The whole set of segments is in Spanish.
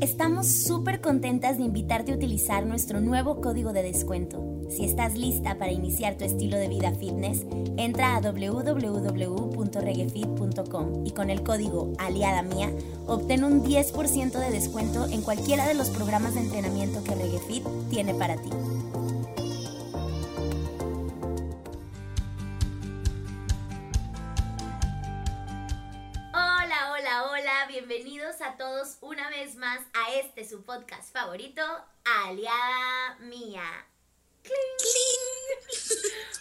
Estamos súper contentas de invitarte a utilizar nuestro nuevo código de descuento. Si estás lista para iniciar tu estilo de vida fitness, entra a www.reguefit.com y con el código Aliada Mía obtén un 10% de descuento en cualquiera de los programas de entrenamiento que Reguefit tiene para ti. A todos una vez más a este su podcast favorito, Aliada Mía.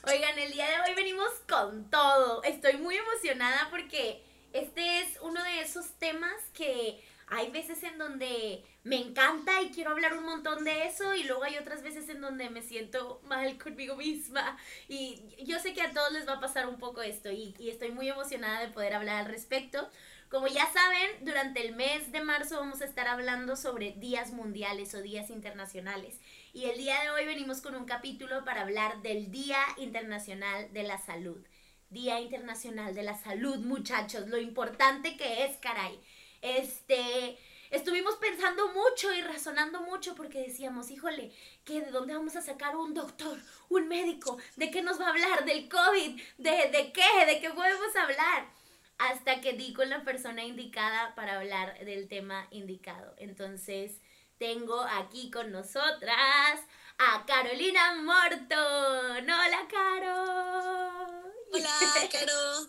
Oigan, el día de hoy venimos con todo. Estoy muy emocionada porque este es uno de esos temas que hay veces en donde me encanta y quiero hablar un montón de eso y luego hay otras veces en donde me siento mal conmigo misma y yo sé que a todos les va a pasar un poco esto y, y estoy muy emocionada de poder hablar al respecto. Como ya saben, durante el mes de marzo vamos a estar hablando sobre días mundiales o días internacionales. Y el día de hoy venimos con un capítulo para hablar del Día Internacional de la Salud. Día Internacional de la Salud, muchachos, lo importante que es, caray. Este, estuvimos pensando mucho y razonando mucho porque decíamos, híjole, ¿qué, ¿de dónde vamos a sacar un doctor, un médico? ¿De qué nos va a hablar? ¿Del COVID? ¿De, de qué? ¿De qué podemos hablar? Hasta que di con la persona indicada para hablar del tema indicado. Entonces, tengo aquí con nosotras a Carolina Morton. Hola, Caro. Hola, Caro.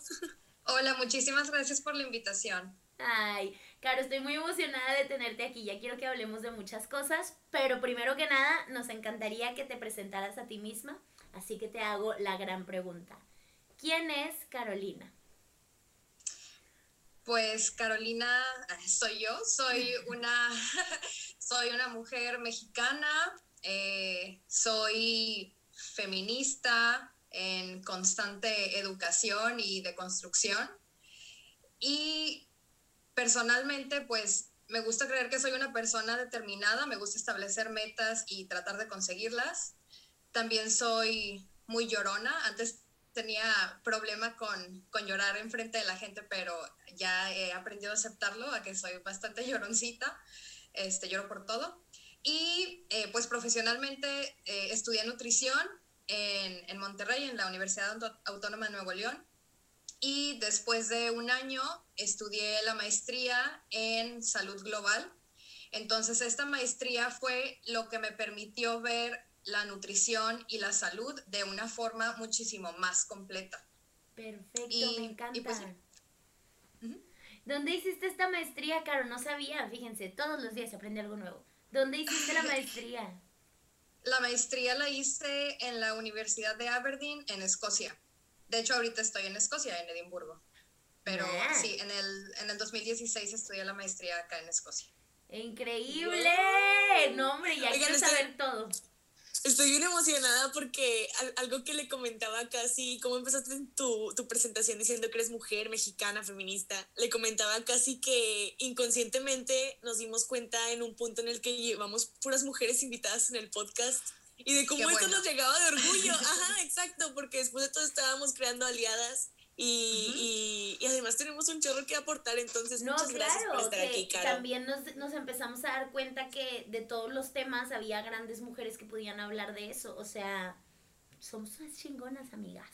Hola, muchísimas gracias por la invitación. Ay, Caro, estoy muy emocionada de tenerte aquí. Ya quiero que hablemos de muchas cosas, pero primero que nada, nos encantaría que te presentaras a ti misma. Así que te hago la gran pregunta. ¿Quién es Carolina? Pues Carolina soy yo, soy una, soy una mujer mexicana, eh, soy feminista en constante educación y deconstrucción. Y personalmente, pues me gusta creer que soy una persona determinada, me gusta establecer metas y tratar de conseguirlas. También soy muy llorona. Antes tenía problema con, con llorar enfrente de la gente, pero ya he aprendido a aceptarlo, a que soy bastante lloroncita, este, lloro por todo. Y eh, pues profesionalmente eh, estudié nutrición en, en, Monterrey, en la Universidad Autónoma de Nuevo León. Y después de un año estudié la maestría en salud global. Entonces esta maestría fue lo que me permitió ver la nutrición y la salud de una forma muchísimo más completa. Perfecto, me encanta. Pues, ¿Dónde hiciste esta maestría, Caro? No sabía, fíjense, todos los días se aprende algo nuevo. ¿Dónde hiciste la maestría? La maestría la hice en la Universidad de Aberdeen, en Escocia. De hecho, ahorita estoy en Escocia, en Edimburgo. Pero sí, en el, en el 2016 estudié la maestría acá en Escocia. ¡Increíble! No, hombre, ya quiero saber todo. Estoy bien emocionada porque algo que le comentaba casi, cómo empezaste tu, tu presentación diciendo que eres mujer, mexicana, feminista, le comentaba casi que inconscientemente nos dimos cuenta en un punto en el que llevamos puras mujeres invitadas en el podcast y de cómo esto nos llegaba de orgullo. Ajá, exacto, porque después de todo estábamos creando aliadas y, y, además tenemos un chorro que aportar, entonces muchas gracias por estar aquí, Caro. También nos, nos, empezamos a dar cuenta que de todos los temas había grandes mujeres que podían hablar de eso, o sea, somos unas chingonas, amigas.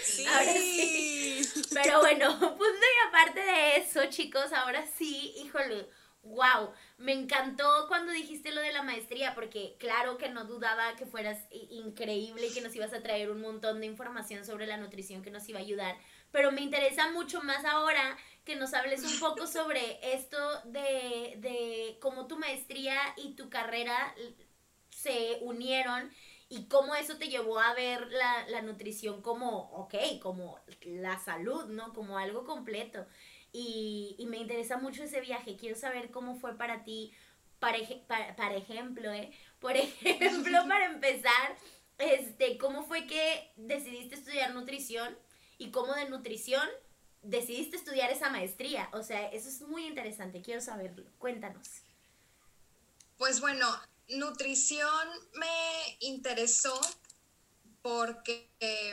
Sí. ahora sí. Pero bueno, punto y aparte de eso, chicos, ahora sí, híjole, wow, me encantó cuando dijiste lo de la maestría, porque claro que no dudaba que fueras increíble y que nos ibas a traer un montón de información sobre la nutrición que nos iba a ayudar, pero me interesa mucho más ahora que nos hables un poco sobre esto de, de cómo tu maestría y tu carrera se unieron y cómo eso te llevó a ver la, la nutrición como, ok, como la salud, ¿no? Como algo completo y, me interesa mucho ese viaje. Quiero saber cómo fue para ti, para, para, ejemplo, ¿eh? Por ejemplo, para empezar, este, ¿cómo fue que decidiste estudiar nutrición y cómo de nutrición decidiste estudiar esa maestría? O sea, eso es muy interesante, quiero saberlo. Cuéntanos. Pues bueno, nutrición me interesó porque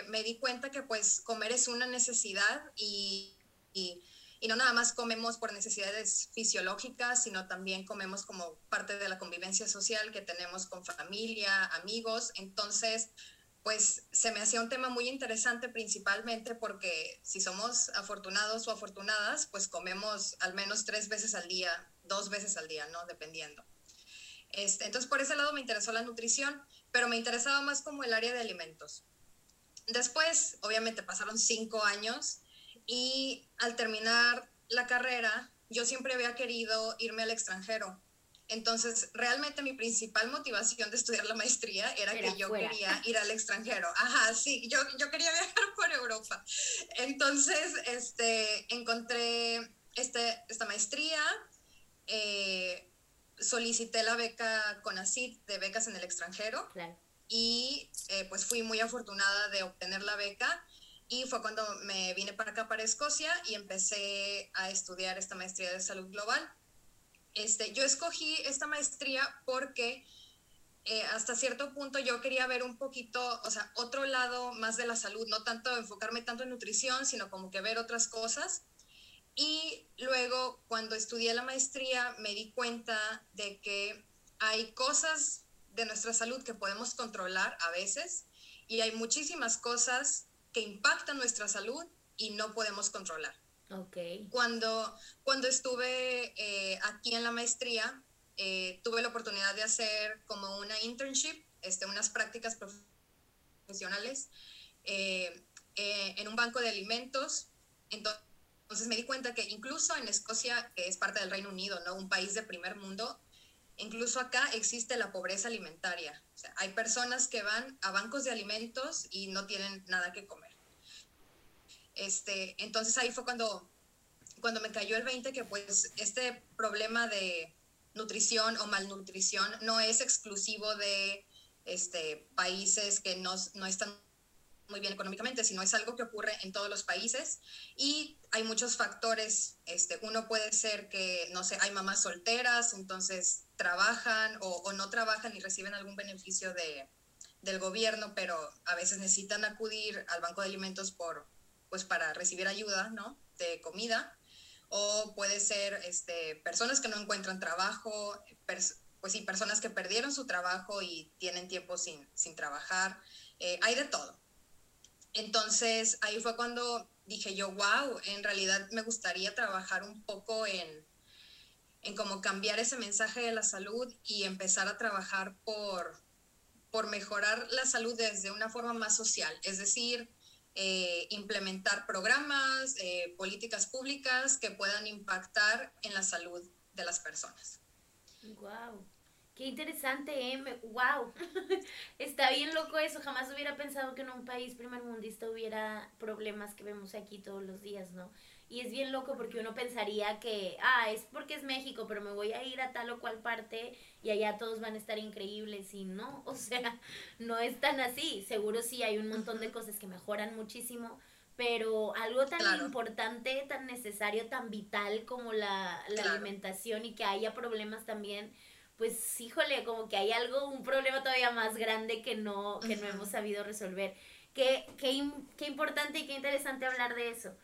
me di cuenta que pues comer es una necesidad y y no nada más comemos por necesidades fisiológicas, sino también comemos como parte de la convivencia social que tenemos con familia, amigos. Entonces, pues se me hacía un tema muy interesante principalmente porque si somos afortunados o afortunadas, pues comemos al menos tres veces al día, dos veces al día, ¿no? Dependiendo. Este, entonces, por ese lado me interesó la nutrición, pero me interesaba más como el área de alimentos. Después, obviamente, pasaron cinco años y al terminar la carrera, yo siempre había querido irme al extranjero. Entonces, realmente mi principal motivación de estudiar la maestría era, que yo quería ir al extranjero. Ajá, sí, yo, yo quería viajar por Europa. Entonces, este, encontré este, esta maestría, eh, solicité la beca CONACYT de becas en el extranjero y eh, pues fui muy afortunada de obtener la beca y fue cuando me vine para acá, para Escocia, y empecé a estudiar esta maestría de salud global. Este, yo escogí esta maestría porque eh, hasta cierto punto yo quería ver un poquito, o sea, otro lado más de la salud, no tanto enfocarme tanto en nutrición, sino como que ver otras cosas. Y luego, cuando estudié la maestría, me di cuenta de que hay cosas de nuestra salud que podemos controlar a veces y hay muchísimas cosas que impactan nuestra salud y no podemos controlar. Okay. Cuando, cuando estuve eh, aquí en la maestría, eh, tuve la oportunidad de hacer como una internship, este, unas prácticas profesionales eh, en un banco de alimentos. Entonces me di cuenta que incluso en Escocia, que es parte del Reino Unido, ¿no? un país de primer mundo, incluso acá existe la pobreza alimentaria. hay personas que van a bancos de alimentos y no tienen nada que comer. Este, entonces ahí fue cuando, cuando me cayó el 20 que pues este problema de nutrición o malnutrición no es exclusivo de este, países que no, no están muy bien económicamente, sino es algo que ocurre en todos los países y hay muchos factores. Este, uno puede ser que, no sé, hay mamás solteras, entonces trabajan o, no trabajan y reciben algún beneficio de, del gobierno, pero a veces necesitan acudir al banco de alimentos por, pues para recibir ayuda, ¿no? De comida. O puede ser este, personas que no encuentran trabajo, pues sí, personas que perdieron su trabajo y tienen tiempo sin, sin trabajar. Eh, hay de todo. Entonces ahí fue cuando dije yo, wow, en realidad me gustaría trabajar un poco en, en cómo cambiar ese mensaje de la salud y empezar a trabajar por, por mejorar la salud desde una forma más social, es decir, eh, implementar programas, eh, políticas públicas que puedan impactar en la salud de las personas. Wow. Qué interesante, ¿eh? ¡Wow! Está bien loco eso. Jamás hubiera pensado que en un país primermundista hubiera problemas que vemos aquí todos los días, ¿no? Y es bien loco porque uno pensaría que, ah, es porque es México, pero me voy a ir a tal o cual parte y allá todos van a estar increíbles. Y no, o sea, no es tan así. Seguro sí hay un montón de cosas que mejoran muchísimo, pero algo tan importante, tan necesario, tan vital como la, alimentación y que haya problemas también pues híjole, como que hay algo, un problema todavía más grande que no, que no hemos sabido resolver. Qué, qué, qué importante y qué interesante hablar de eso.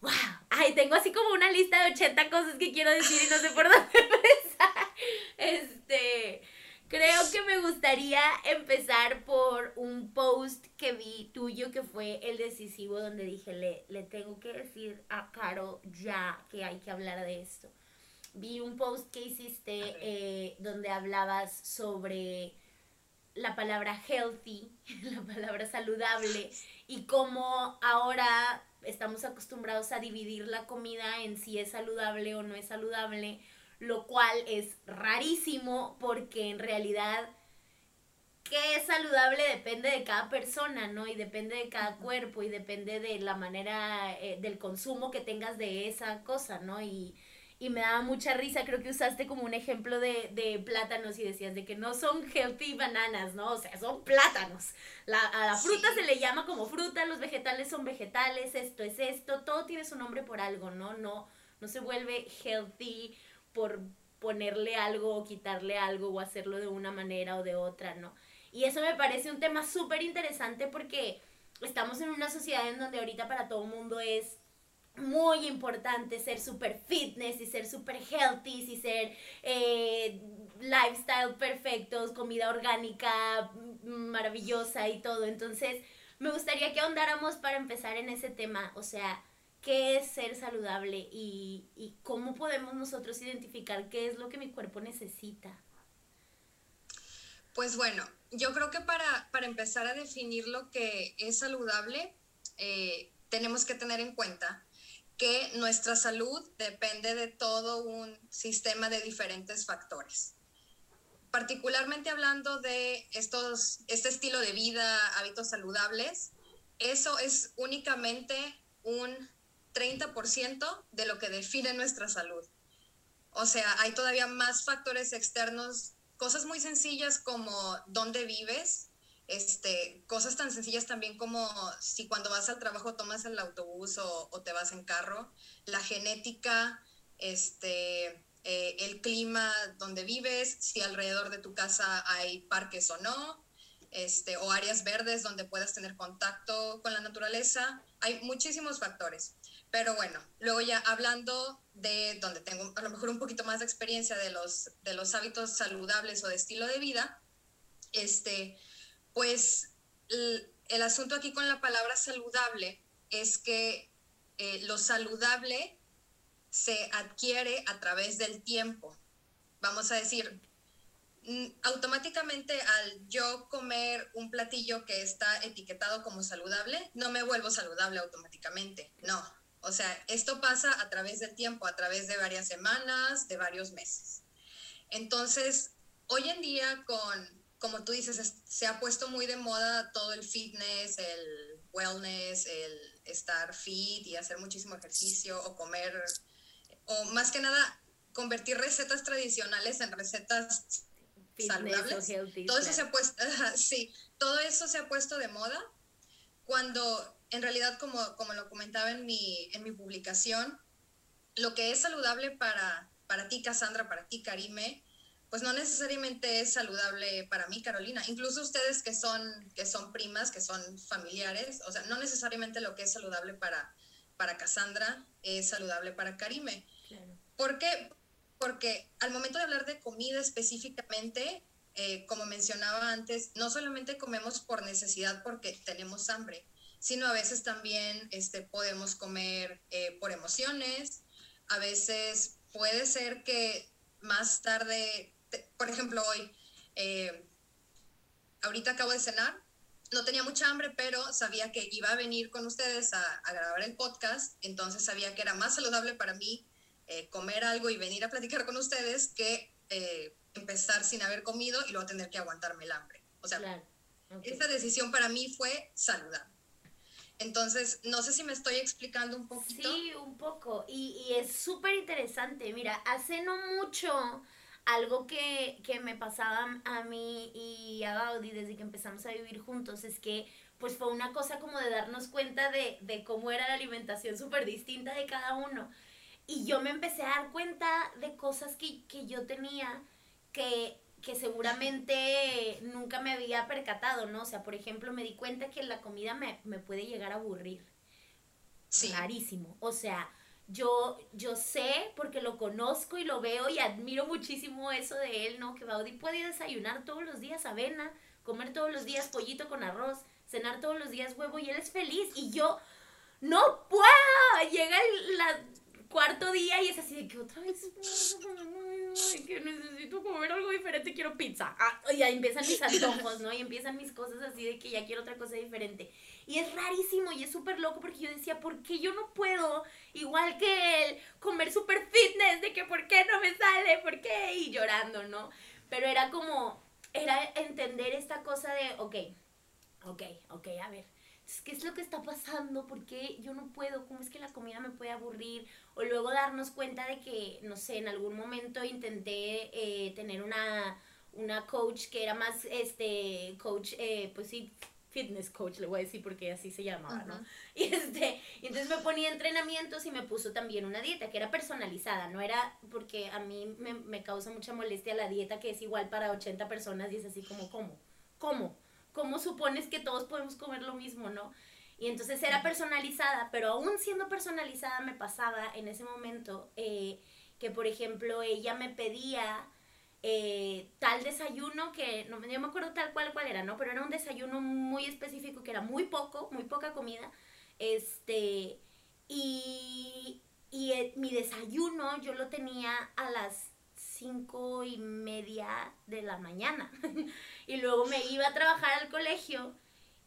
¡Wow! Ay, tengo así como una lista de 80 cosas que quiero decir y no sé por dónde empezar. Este, creo que me gustaría empezar por un post que vi tuyo que fue el decisivo donde dije, le, le tengo que decir a Caro ya que hay que hablar de esto vi un post que hiciste eh, donde hablabas sobre la palabra healthy, la palabra saludable, y cómo ahora estamos acostumbrados a dividir la comida en si es saludable o no es saludable, lo cual es rarísimo porque en realidad qué es saludable depende de cada persona, ¿no? Y depende de cada cuerpo y depende de la manera eh, del consumo que tengas de esa cosa, ¿no? Y y me daba mucha risa, creo que usaste como un ejemplo de, de, plátanos y decías de que no son healthy bananas, ¿no? O sea, son plátanos. La, a la fruta se le llama como fruta, los vegetales son vegetales, esto es esto, todo tiene su nombre por algo, ¿no? No, no se vuelve healthy por ponerle algo o quitarle algo o hacerlo de una manera o de otra, ¿no? Y eso me parece un tema súper interesante porque estamos en una sociedad en donde ahorita para todo el mundo es muy importante ser super fitness y ser super healthy y ser eh, lifestyle perfectos, comida orgánica maravillosa y todo. Entonces, me gustaría que ahondáramos para empezar en ese tema, o sea, qué es ser saludable y, y cómo podemos nosotros identificar qué es lo que mi cuerpo necesita. Pues bueno, yo creo que para, para empezar a definir lo que es saludable, eh, tenemos que tener en cuenta que nuestra salud depende de todo un sistema de diferentes factores. Particularmente hablando de estos, este estilo de vida, hábitos saludables, eso es únicamente un 30% de lo que define nuestra salud. O sea, hay todavía más factores externos, cosas muy sencillas como dónde vives, este, cosas tan sencillas también como si cuando vas al trabajo tomas el autobús o, te vas en carro, la genética, este, eh, el clima donde vives, si alrededor de tu casa hay parques o no, este, o áreas verdes donde puedas tener contacto con la naturaleza. Hay muchísimos factores. Pero bueno, luego ya hablando de donde tengo a lo mejor un poquito más de experiencia de los, de los hábitos saludables o de estilo de vida, este, pues el, asunto aquí con la palabra saludable es que eh, lo saludable se adquiere a través del tiempo. Vamos a decir, mm, automáticamente al yo comer un platillo que está etiquetado como saludable, no me vuelvo saludable automáticamente. No. O sea, esto pasa a través del tiempo, a través de varias semanas, de varios meses. Entonces, hoy en día con como tú dices, se ha puesto muy de moda todo el fitness, el wellness, el estar fit y hacer muchísimo ejercicio o comer, o más que nada, convertir recetas tradicionales en recetas saludables. todo eso se ha puesto, sí, todo eso se ha puesto de moda cuando en realidad, como, como lo comentaba en mi, en mi publicación, lo que es saludable para, para ti, Cassandra, para ti, Karime, pues no necesariamente es saludable para mí, Carolina. Incluso ustedes que son, que son primas, que son familiares, o sea, no necesariamente lo que es saludable para, para Cassandra es saludable para Karime. ¿Por qué? Porque al momento de hablar de comida específicamente, eh, como mencionaba antes, no solamente comemos por necesidad porque tenemos hambre, sino a veces también este, podemos comer eh, por emociones, a veces puede ser que más tarde por ejemplo, hoy, eh, ahorita acabo de cenar, no tenía mucha hambre, pero sabía que iba a venir con ustedes a, grabar el podcast, entonces sabía que era más saludable para mí eh, comer algo y venir a platicar con ustedes que eh, empezar sin haber comido y luego tener que aguantarme el hambre. O sea, esta decisión para mí fue saludable. Entonces, no sé si me estoy explicando un poquito. Sí, un poco. Y, y es súper interesante. Mira, hace no mucho algo que, me pasaba a mí y a Gaudi desde que empezamos a vivir juntos es que pues fue una cosa como de darnos cuenta de, cómo era la alimentación súper distinta de cada uno. Y yo me empecé a dar cuenta de cosas que, yo tenía que, que seguramente nunca me había percatado, ¿no? O sea, por ejemplo, me di cuenta que la comida me, me puede llegar a aburrir. Sí. Rarísimo. O sea, yo, yo sé, porque lo conozco y lo veo y admiro muchísimo eso de él, ¿no? Que Baudi puede desayunar todos los días avena, comer todos los días pollito con arroz, cenar todos los días huevo y él es feliz. Y yo no puedo. Llega el la cuarto día y es así de que otra vez que necesito comer algo diferente, quiero pizza. Ah, y ahí empiezan mis antojos, ¿no? Y empiezan mis cosas así de que ya quiero otra cosa diferente. Y es rarísimo y es súper loco porque yo decía, ¿por qué yo no puedo, igual que él, comer súper fitness? De que, ¿por qué no me sale? ¿Por qué? Y llorando, ¿no? Pero era como, era entender esta cosa de, ok, ok, ok, a ver. ¿Qué es lo que está pasando? ¿Por qué yo no puedo? ¿Cómo es que la comida me puede aburrir? O luego darnos cuenta de que, no sé, en algún momento intenté eh, tener una, una coach que era más, este, coach, eh, pues sí, fitness coach, le voy a decir porque así se llamaba, ¿no? Y, este, y entonces me ponía entrenamientos y me puso también una dieta que era personalizada, no era porque a mí me, me causa mucha molestia la dieta que es igual para 80 personas y es así como, ¿cómo? ¿Cómo? ¿Cómo supones que todos podemos comer lo mismo, no? Y entonces era personalizada, pero aún siendo personalizada me pasaba en ese momento eh, que, por ejemplo, ella me pedía eh, tal desayuno que, no yo me acuerdo tal cual cuál era, ¿no? Pero era un desayuno muy específico que era muy poco, muy poca comida. Este, y, y eh, mi desayuno yo lo tenía a las cinco y media de la mañana. y luego me iba a trabajar al colegio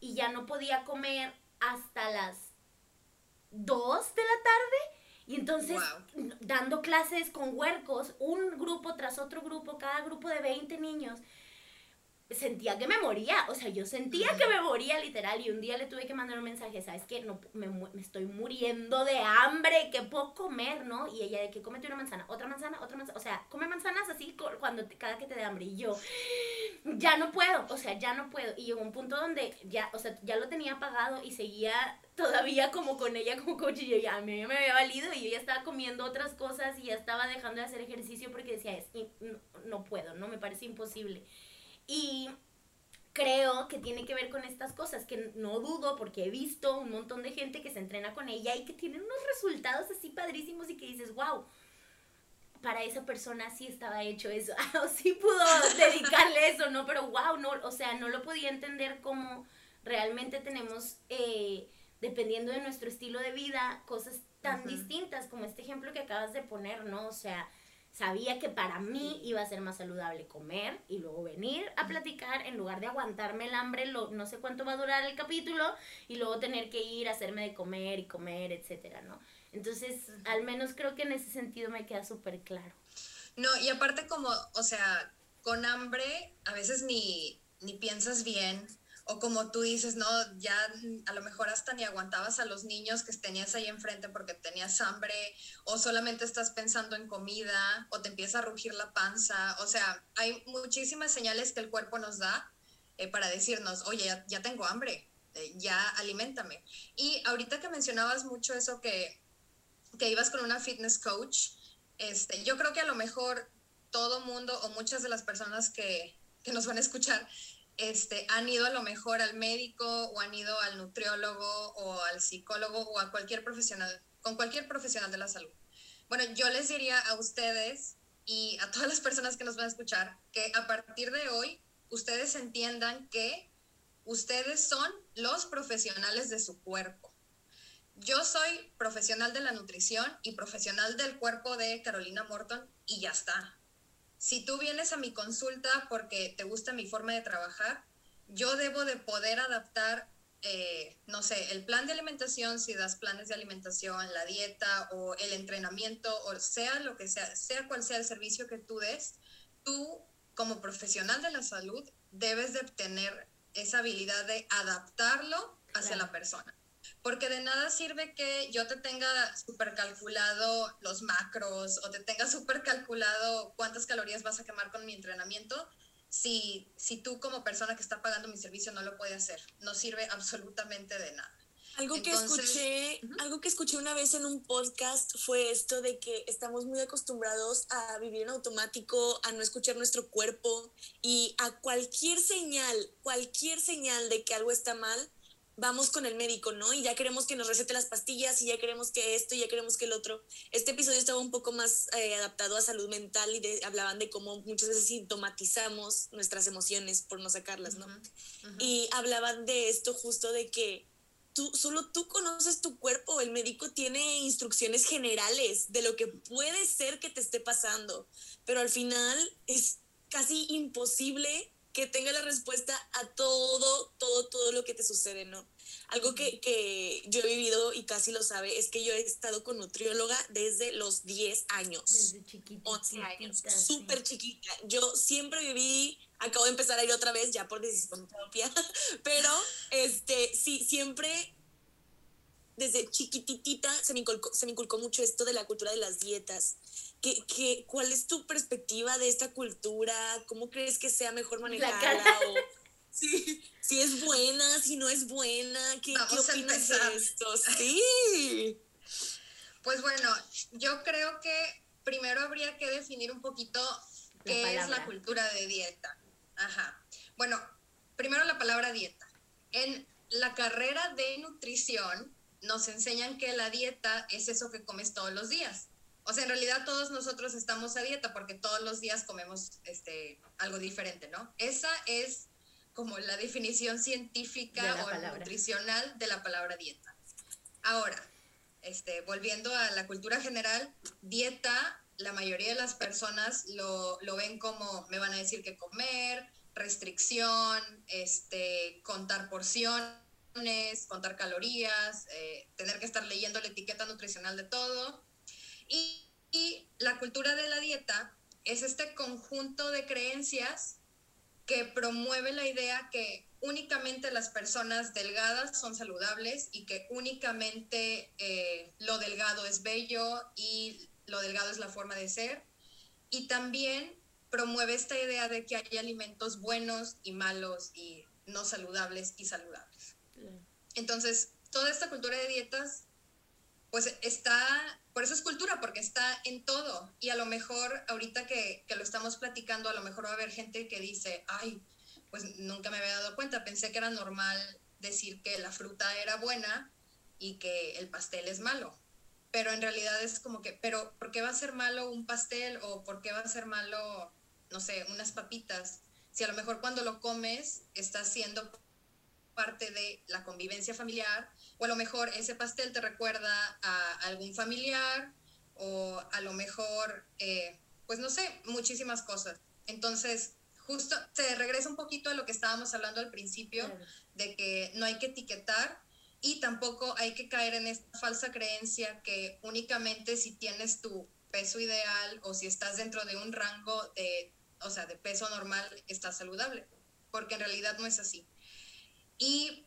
y ya no podía comer hasta las 2 de la tarde. Y entonces, dando clases con huercos, un grupo tras otro grupo, cada grupo de 20 niños, sentía que me moría, o sea, yo sentía que me moría literal y un día le tuve que mandar un mensaje, ¿sabes qué? No, me, me, estoy muriendo de hambre, ¿qué puedo comer, no? Y ella de que cómete una manzana, otra manzana, otra manzana, o sea, come manzanas así cuando cada que te dé hambre y yo ya no puedo, o sea, ya no puedo y llegó un punto donde ya, o sea, ya lo tenía apagado y seguía todavía como con ella como coach y yo ya a mí me había valido y yo ya estaba comiendo otras cosas y ya estaba dejando de hacer ejercicio porque decía, es, no, no puedo, no me parece imposible. Y creo que tiene que ver con estas cosas, que no dudo porque he visto un montón de gente que se entrena con ella y que tienen unos resultados así padrísimos y que dices, wow, para esa persona sí estaba hecho eso, o sí pudo dedicarle eso, ¿no? Pero wow, no, o sea, no lo podía entender como realmente tenemos, eh, dependiendo de nuestro estilo de vida, cosas tan distintas como este ejemplo que acabas de poner, ¿no? O sea, sabía que para mí iba a ser más saludable comer y luego venir a platicar en lugar de aguantarme el hambre, lo, no sé cuánto va a durar el capítulo y luego tener que ir a hacerme de comer y comer, etcétera, ¿no? Entonces, al menos creo que en ese sentido me queda súper claro. No, y aparte como, o sea, con hambre a veces ni, ni piensas bien, o como tú dices, no, ya a lo mejor hasta ni aguantabas a los niños que tenías ahí enfrente porque tenías hambre, o solamente estás pensando en comida, o te empieza a rugir la panza. O sea, hay muchísimas señales que el cuerpo nos da eh, para decirnos, oye, ya, tengo hambre, eh, ya alimentame. Y ahorita que mencionabas mucho eso que, que ibas con una fitness coach, este, yo creo que a lo mejor todo mundo o muchas de las personas que, que nos van a escuchar este, han ido a lo mejor al médico o han ido al nutriólogo o al psicólogo o a cualquier profesional, con cualquier profesional de la salud. Bueno, yo les diría a ustedes y a todas las personas que nos van a escuchar que a partir de hoy ustedes entiendan que ustedes son los profesionales de su cuerpo. Yo soy profesional de la nutrición y profesional del cuerpo de Carolina Morton y ya está si tú vienes a mi consulta porque te gusta mi forma de trabajar, yo debo de poder adaptar, eh, no sé, el plan de alimentación, si das planes de alimentación, la dieta o el entrenamiento, o sea lo que sea, sea cual sea el servicio que tú des, tú como profesional de la salud debes de tener esa habilidad de adaptarlo hacia la persona porque de nada sirve que yo te tenga súper calculado los macros o te tenga súper calculado cuántas calorías vas a quemar con mi entrenamiento si, si tú como persona que está pagando mi servicio no lo puede hacer. No sirve absolutamente de nada. Algo que escuché, algo que escuché una vez en un podcast fue esto de que estamos muy acostumbrados a vivir en automático, a no escuchar nuestro cuerpo y a cualquier señal, cualquier señal de que algo está mal, vamos con el médico, ¿no? Y ya queremos que nos recete las pastillas y ya queremos que esto y ya queremos que el otro. Este episodio estaba un poco más eh, adaptado a salud mental y hablaban de cómo muchas veces sintomatizamos nuestras emociones por no sacarlas, ¿no? Y hablaban de esto justo de que tú, solo tú conoces tu cuerpo, el médico tiene instrucciones generales de lo que puede ser que te esté pasando, pero al final es casi imposible que tenga la respuesta a todo, todo, todo lo que te sucede, ¿no? Algo que, que, yo he vivido y casi lo sabe es que yo he estado con nutrióloga desde los 10 años. Desde chiquita. 11 años. Súper chiquita. Yo siempre viví, acabo de empezar a ir otra vez ya por decisión propia, pero este, sí, siempre desde chiquititita se me, inculcó, se me inculcó mucho esto de la cultura de las dietas ¿Qué, qué, cuál es tu perspectiva de esta cultura? ¿Cómo crees que sea mejor manejarla? O, sí, si es buena, si no es buena, ¿qué, ¿qué opinas de esto? Sí. Pues bueno, yo creo que primero habría que definir un poquito qué es la cultura de dieta. Ajá. Bueno, primero la palabra dieta. En la carrera de nutrición nos enseñan que la dieta es eso que comes todos los días. O sea, en realidad todos nosotros estamos a dieta porque todos los días comemos este, algo diferente, ¿no? Esa es como la definición científica o nutricional de la palabra dieta. Ahora, este, volviendo a la cultura general, dieta, la mayoría de las personas lo, lo ven como me van a decir qué comer, restricción, este, contar porciones, contar calorías, eh, tener que estar leyendo la etiqueta nutricional de todo. Y, y la cultura de la dieta es este conjunto de creencias que promueve la idea que únicamente las personas delgadas son saludables y que únicamente eh, lo delgado es bello y lo delgado es la forma de ser. Y también promueve esta idea de que hay alimentos buenos y malos y no saludables y saludables. Entonces, toda esta cultura de dietas, pues está, por eso es cultura, porque está en todo. Y a lo mejor, ahorita que, que lo estamos platicando, a lo mejor va a haber gente que dice, ay, pues nunca me había dado cuenta, pensé que era normal decir que la fruta era buena y que el pastel es malo. Pero en realidad es como que, pero ¿por qué va a ser malo un pastel o por qué va a ser malo, no sé, unas papitas? Si a lo mejor cuando lo comes está siendo parte de la convivencia familiar o a lo mejor ese pastel te recuerda a algún familiar o a lo mejor, eh, pues no sé, muchísimas cosas. Entonces, justo se regresa un poquito a lo que estábamos hablando al principio, de que no hay que etiquetar y tampoco hay que caer en esta falsa creencia que únicamente si tienes tu peso ideal o si estás dentro de un rango de, o sea, de peso normal, estás saludable, porque en realidad no es así. Y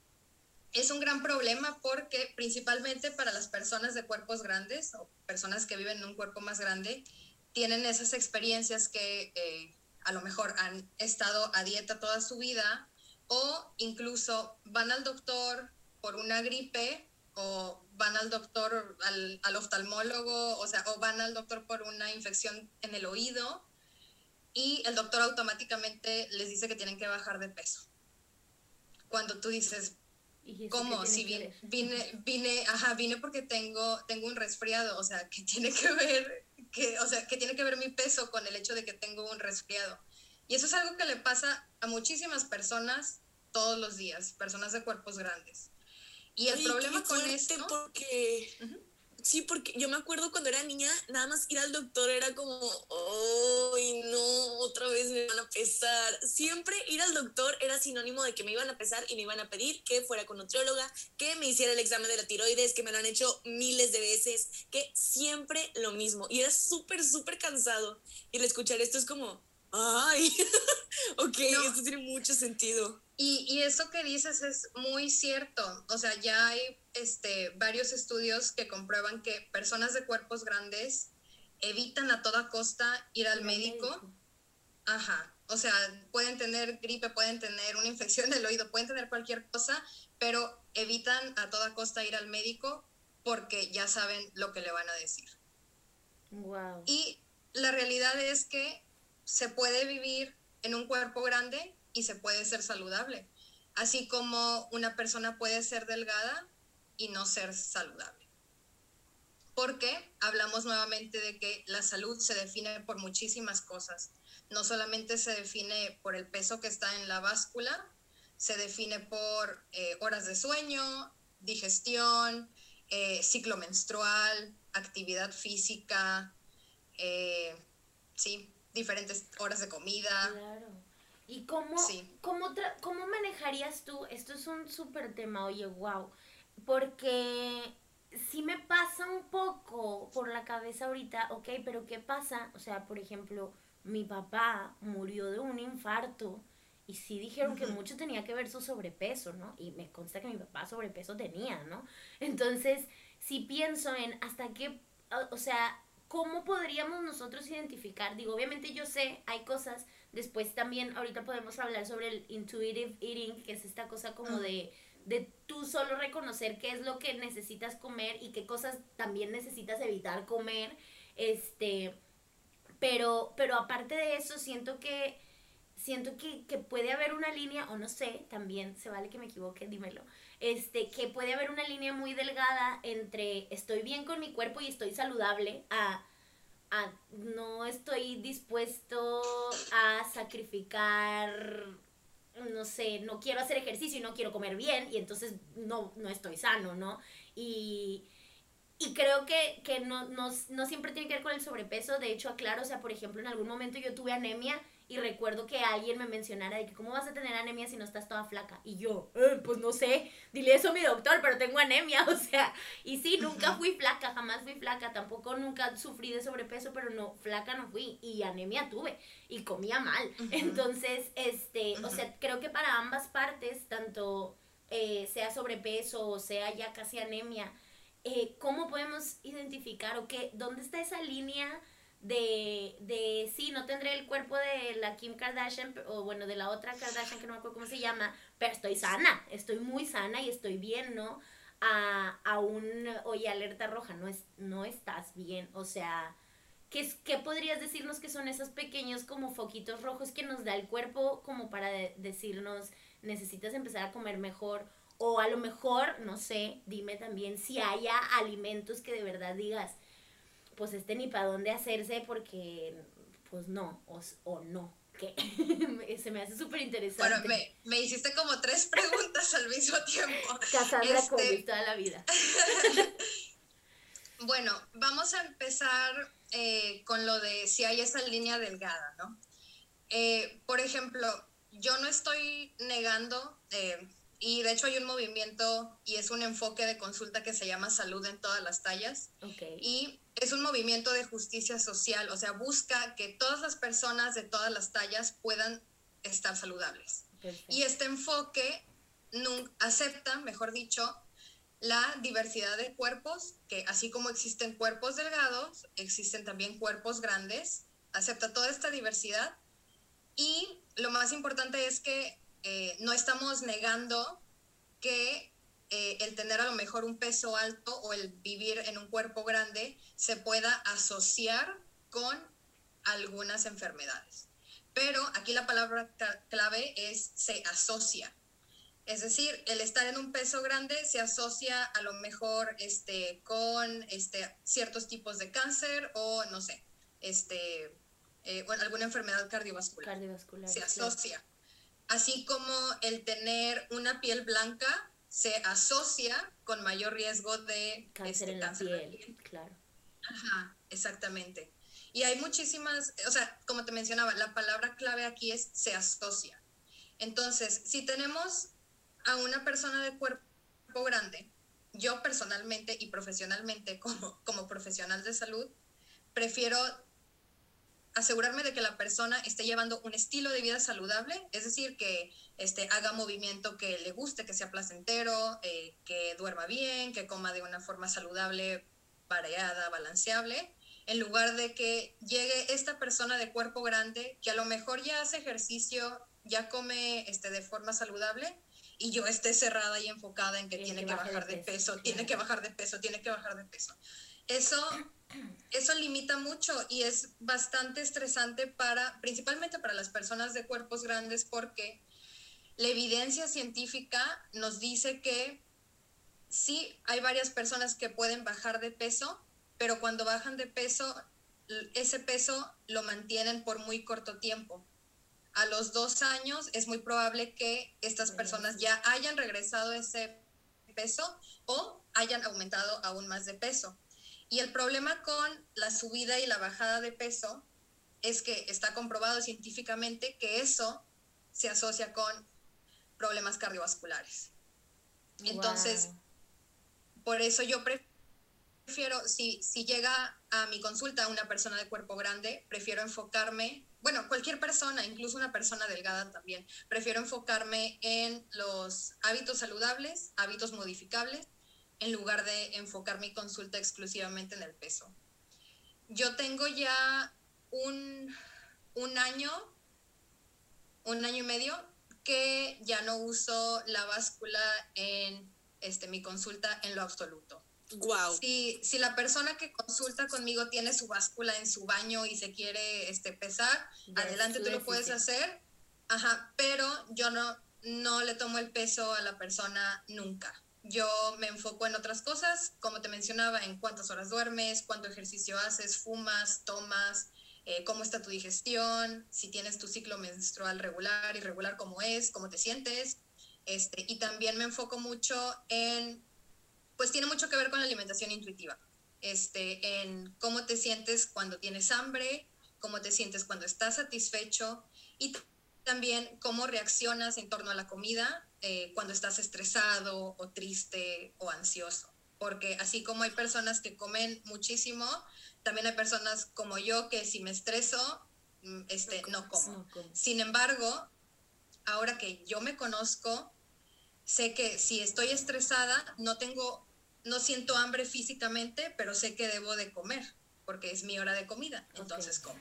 es un gran problema porque principalmente para las personas de cuerpos grandes o personas que viven en un cuerpo más grande, tienen esas experiencias que eh, a lo mejor han estado a dieta toda su vida o incluso van al doctor por una gripe o van al doctor, al, oftalmólogo, o sea, o van al doctor por una infección en el oído y el doctor automáticamente les dice que tienen que bajar de peso. Cuando tú dices, ¿cómo? Si vine, vine, vine, ajá, vine porque tengo, tengo un resfriado, o sea, que tiene que ver que, o sea, que tiene que ver mi peso con el hecho de que tengo un resfriado. Y eso es algo que le pasa a muchísimas personas todos los días, personas de cuerpos grandes. Y el problema con esto... Porque... Sí, porque yo me acuerdo cuando era niña, nada más ir al doctor era como, ¡ay, no! Otra vez me van a pesar. Siempre ir al doctor era sinónimo de que me iban a pesar y me iban a pedir que fuera con nutrióloga, que me hiciera el examen de la tiroides, que me lo han hecho miles de veces, que siempre lo mismo. Y era súper, súper cansado. Y el escuchar esto es como, ¡ay! ok, esto tiene mucho sentido. Y, y, eso que dices es muy cierto. O sea, ya hay este, varios estudios que comprueban que personas de cuerpos grandes evitan a toda costa ir al médico. Ajá. O sea, pueden tener gripe, pueden tener una infección del oído, pueden tener cualquier cosa, pero evitan a toda costa ir al médico porque ya saben lo que le van a decir. Wow. Y la realidad es que se puede vivir en un cuerpo grande y se puede ser saludable. Así como una persona puede ser delgada y no ser saludable. Porque hablamos nuevamente de que la salud se define por muchísimas cosas. No solamente se define por el peso que está en la báscula, se define por eh, horas de sueño, digestión, eh, ciclo menstrual, actividad física, eh, sí, diferentes horas de comida. Claro. ¿Y cómo, cómo, cómo manejarías tú? Esto es un súper tema, oye, wow. Porque si me pasa un poco por la cabeza ahorita, ok, pero ¿qué pasa? O sea, por ejemplo, mi papá murió de un infarto y sí dijeron que mucho tenía que ver su sobrepeso, ¿no? Y me consta que mi papá sobrepeso tenía, ¿no? Entonces, si pienso en hasta qué, o sea, ¿cómo podríamos nosotros identificar? Digo, obviamente yo sé, hay cosas Después también ahorita podemos hablar sobre el intuitive eating, que es esta cosa como de, de tú solo reconocer qué es lo que necesitas comer y qué cosas también necesitas evitar comer. Este, pero, pero aparte de eso, siento que siento que, que, puede haber una línea, o no sé, también, se vale que me equivoque, dímelo, este, que puede haber una línea muy delgada entre estoy bien con mi cuerpo y estoy saludable a, a no estoy dispuesto a sacrificar, no sé, no quiero hacer ejercicio y no quiero comer bien y entonces no, no estoy sano, ¿no? Y, y creo que, que no, no, no siempre tiene que ver con el sobrepeso, de hecho, aclaro, o sea, por ejemplo, en algún momento yo tuve anemia y recuerdo que alguien me mencionara de que cómo vas a tener anemia si no estás toda flaca. Y yo, eh, pues no sé, dile eso a mi doctor, pero tengo anemia, o sea, y sí, nunca fui flaca, jamás fui flaca, tampoco nunca sufrí de sobrepeso, pero no, flaca no fui y anemia tuve y comía mal. Entonces, este, o sea, creo que para ambas partes, tanto eh, sea sobrepeso o sea ya casi anemia, eh, ¿cómo podemos identificar o qué, dónde está esa línea? De, de sí, no tendré el cuerpo de la Kim Kardashian, o bueno, de la otra Kardashian que no me acuerdo cómo se llama, pero estoy sana, estoy muy sana y estoy bien, ¿no? A, a un, oye, alerta roja, no, es, no estás bien, o sea, ¿qué, ¿qué podrías decirnos que son esos pequeños como foquitos rojos que nos da el cuerpo como para decirnos, necesitas empezar a comer mejor? O a lo mejor, no sé, dime también si haya alimentos que de verdad digas, pues este ni para dónde hacerse porque, pues no, o, o no. Que se me hace súper interesante. Bueno, me, me, hiciste como tres preguntas al mismo tiempo. Casandra este... toda la vida. bueno, vamos a empezar eh, con lo de si hay esa línea delgada, ¿no? Eh, por ejemplo, yo no estoy negando, eh, y de hecho hay un movimiento y es un enfoque de consulta que se llama Salud en todas las tallas. Okay. Y es un movimiento de justicia social, o sea, busca que todas las personas de todas las tallas puedan estar saludables. Perfecto. Y este enfoque acepta, mejor dicho, la diversidad de cuerpos, que así como existen cuerpos delgados, existen también cuerpos grandes, acepta toda esta diversidad. Y lo más importante es que eh, no estamos negando que eh, el tener a lo mejor un peso alto o el vivir en un cuerpo grande se pueda asociar con algunas enfermedades. Pero aquí la palabra clave es se asocia. Es decir, el estar en un peso grande se asocia a lo mejor este, con este, ciertos tipos de cáncer o no sé, este, eh, alguna enfermedad cardiovascular. cardiovascular se asocia. Claro así como el tener una piel blanca se asocia con mayor riesgo de cáncer, este, en, cáncer la piel, piel, claro. Ajá, exactamente. Y hay muchísimas, o sea, como te mencionaba, la palabra clave aquí es se asocia. Entonces, si tenemos a una persona de cuerpo grande, yo personalmente y profesionalmente como, como profesional de salud, prefiero asegurarme de que la persona esté llevando un estilo de vida saludable, es decir, que este, haga movimiento que le guste, que sea placentero, eh, que duerma bien, que coma de una forma saludable, variada, balanceable, en lugar de que llegue esta persona de cuerpo grande que a lo mejor ya hace ejercicio, ya come este, de forma saludable y yo esté cerrada y enfocada en que tiene, que, bajar de peso, tiene que bajar de peso, tiene que bajar de peso. Eso eso limita mucho y es bastante estresante para, principalmente para las personas de cuerpos grandes, porque la evidencia científica nos dice que sí hay varias personas que pueden bajar de peso, pero cuando bajan de peso, ese peso lo mantienen por muy corto tiempo. A los dos años es muy probable que estas personas ya hayan regresado ese peso o hayan aumentado aún más de peso. Y el problema con la subida y la bajada de peso es que está comprobado científicamente que eso se asocia con problemas cardiovasculares. Entonces, por eso yo prefiero, si, si llega a mi consulta una persona de cuerpo grande, prefiero enfocarme, bueno, cualquier persona, incluso una persona delgada también, prefiero enfocarme en los hábitos saludables, hábitos modificables en lugar de enfocar mi consulta exclusivamente en el peso. Yo tengo ya un, un año, un año y medio que ya no uso la báscula en este, mi consulta en lo absoluto. Wow. Si, si la persona que consulta conmigo tiene su báscula en su baño y se quiere este, pesar, adelante tú lo puedes hacer, Ajá, pero yo no, no le tomo el peso a la persona nunca. Yo me enfoco en otras cosas, como te mencionaba, en cuántas horas duermes, cuánto ejercicio haces, fumas, tomas, eh, cómo está tu digestión, si tienes tu ciclo menstrual regular, irregular, cómo es, cómo te sientes. Este, y también me enfoco mucho en, pues tiene mucho que ver con la alimentación intuitiva, este, en cómo te sientes cuando tienes hambre, cómo te sientes cuando estás satisfecho y también cómo reaccionas en torno a la comida eh, cuando estás estresado o triste o ansioso. Porque así como hay personas que comen muchísimo, también hay personas como yo que si me estreso, mm, este, no como. Sin embargo, ahora que yo me conozco, sé que si estoy estresada, no tengo, no siento hambre físicamente, pero sé que debo de comer, porque es mi hora de comida, entonces como.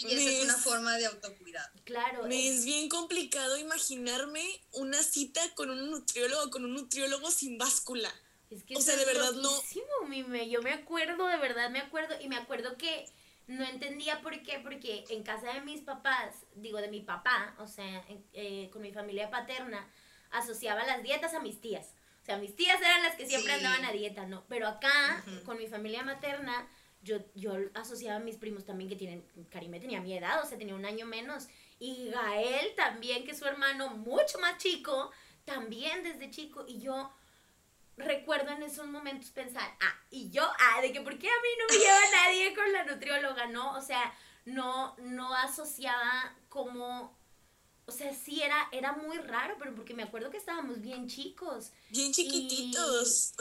Y esa es una forma de autocuidado. Claro. Me es... bien complicado imaginarme una cita con un nutriólogo, con un nutriólogo sin báscula. Es que o sea, de verdad no. Mime. Yo me acuerdo, de verdad me acuerdo, y me acuerdo que no entendía por qué, porque en casa de mis papás, digo de mi papá, o sea, eh, con mi familia paterna, asociaba las dietas a mis tías. O sea, mis tías eran las que siempre andaban a dieta, ¿no? Pero acá, con mi familia materna, yo, yo asociaba a mis primos también que tienen, Karime tenía mi edad, o sea, tenía un año menos, y Gael también, que es su hermano mucho más chico, también desde chico, y yo recuerdo en esos momentos pensar, ah, y yo, ah, de que por qué a mí no me lleva nadie con la nutrióloga, ¿no? O sea, no, no asociaba como o sea, sí era, era muy raro, pero porque me acuerdo que estábamos bien chicos. Bien chiquititos.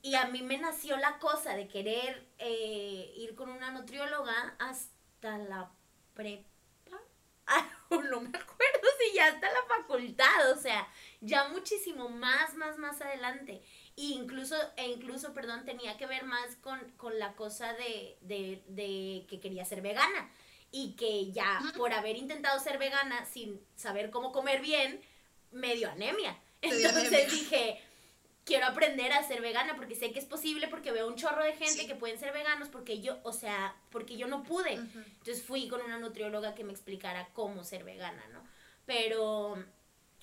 Y, a mí me nació la cosa de querer eh, ir con una nutrióloga hasta la prepa. no me acuerdo si ya hasta la facultad, o sea, ya muchísimo más, más, más adelante. E incluso, e incluso, perdón, tenía que ver más con, con la cosa de, de, de que quería ser vegana y que ya por haber intentado ser vegana sin saber cómo comer bien, me dio anemia. Entonces dije, quiero aprender a ser vegana porque sé que es posible, porque veo un chorro de gente que pueden ser veganos, porque yo, o sea, porque yo no pude. Entonces fui con una nutrióloga que me explicara cómo ser vegana, ¿no? Pero,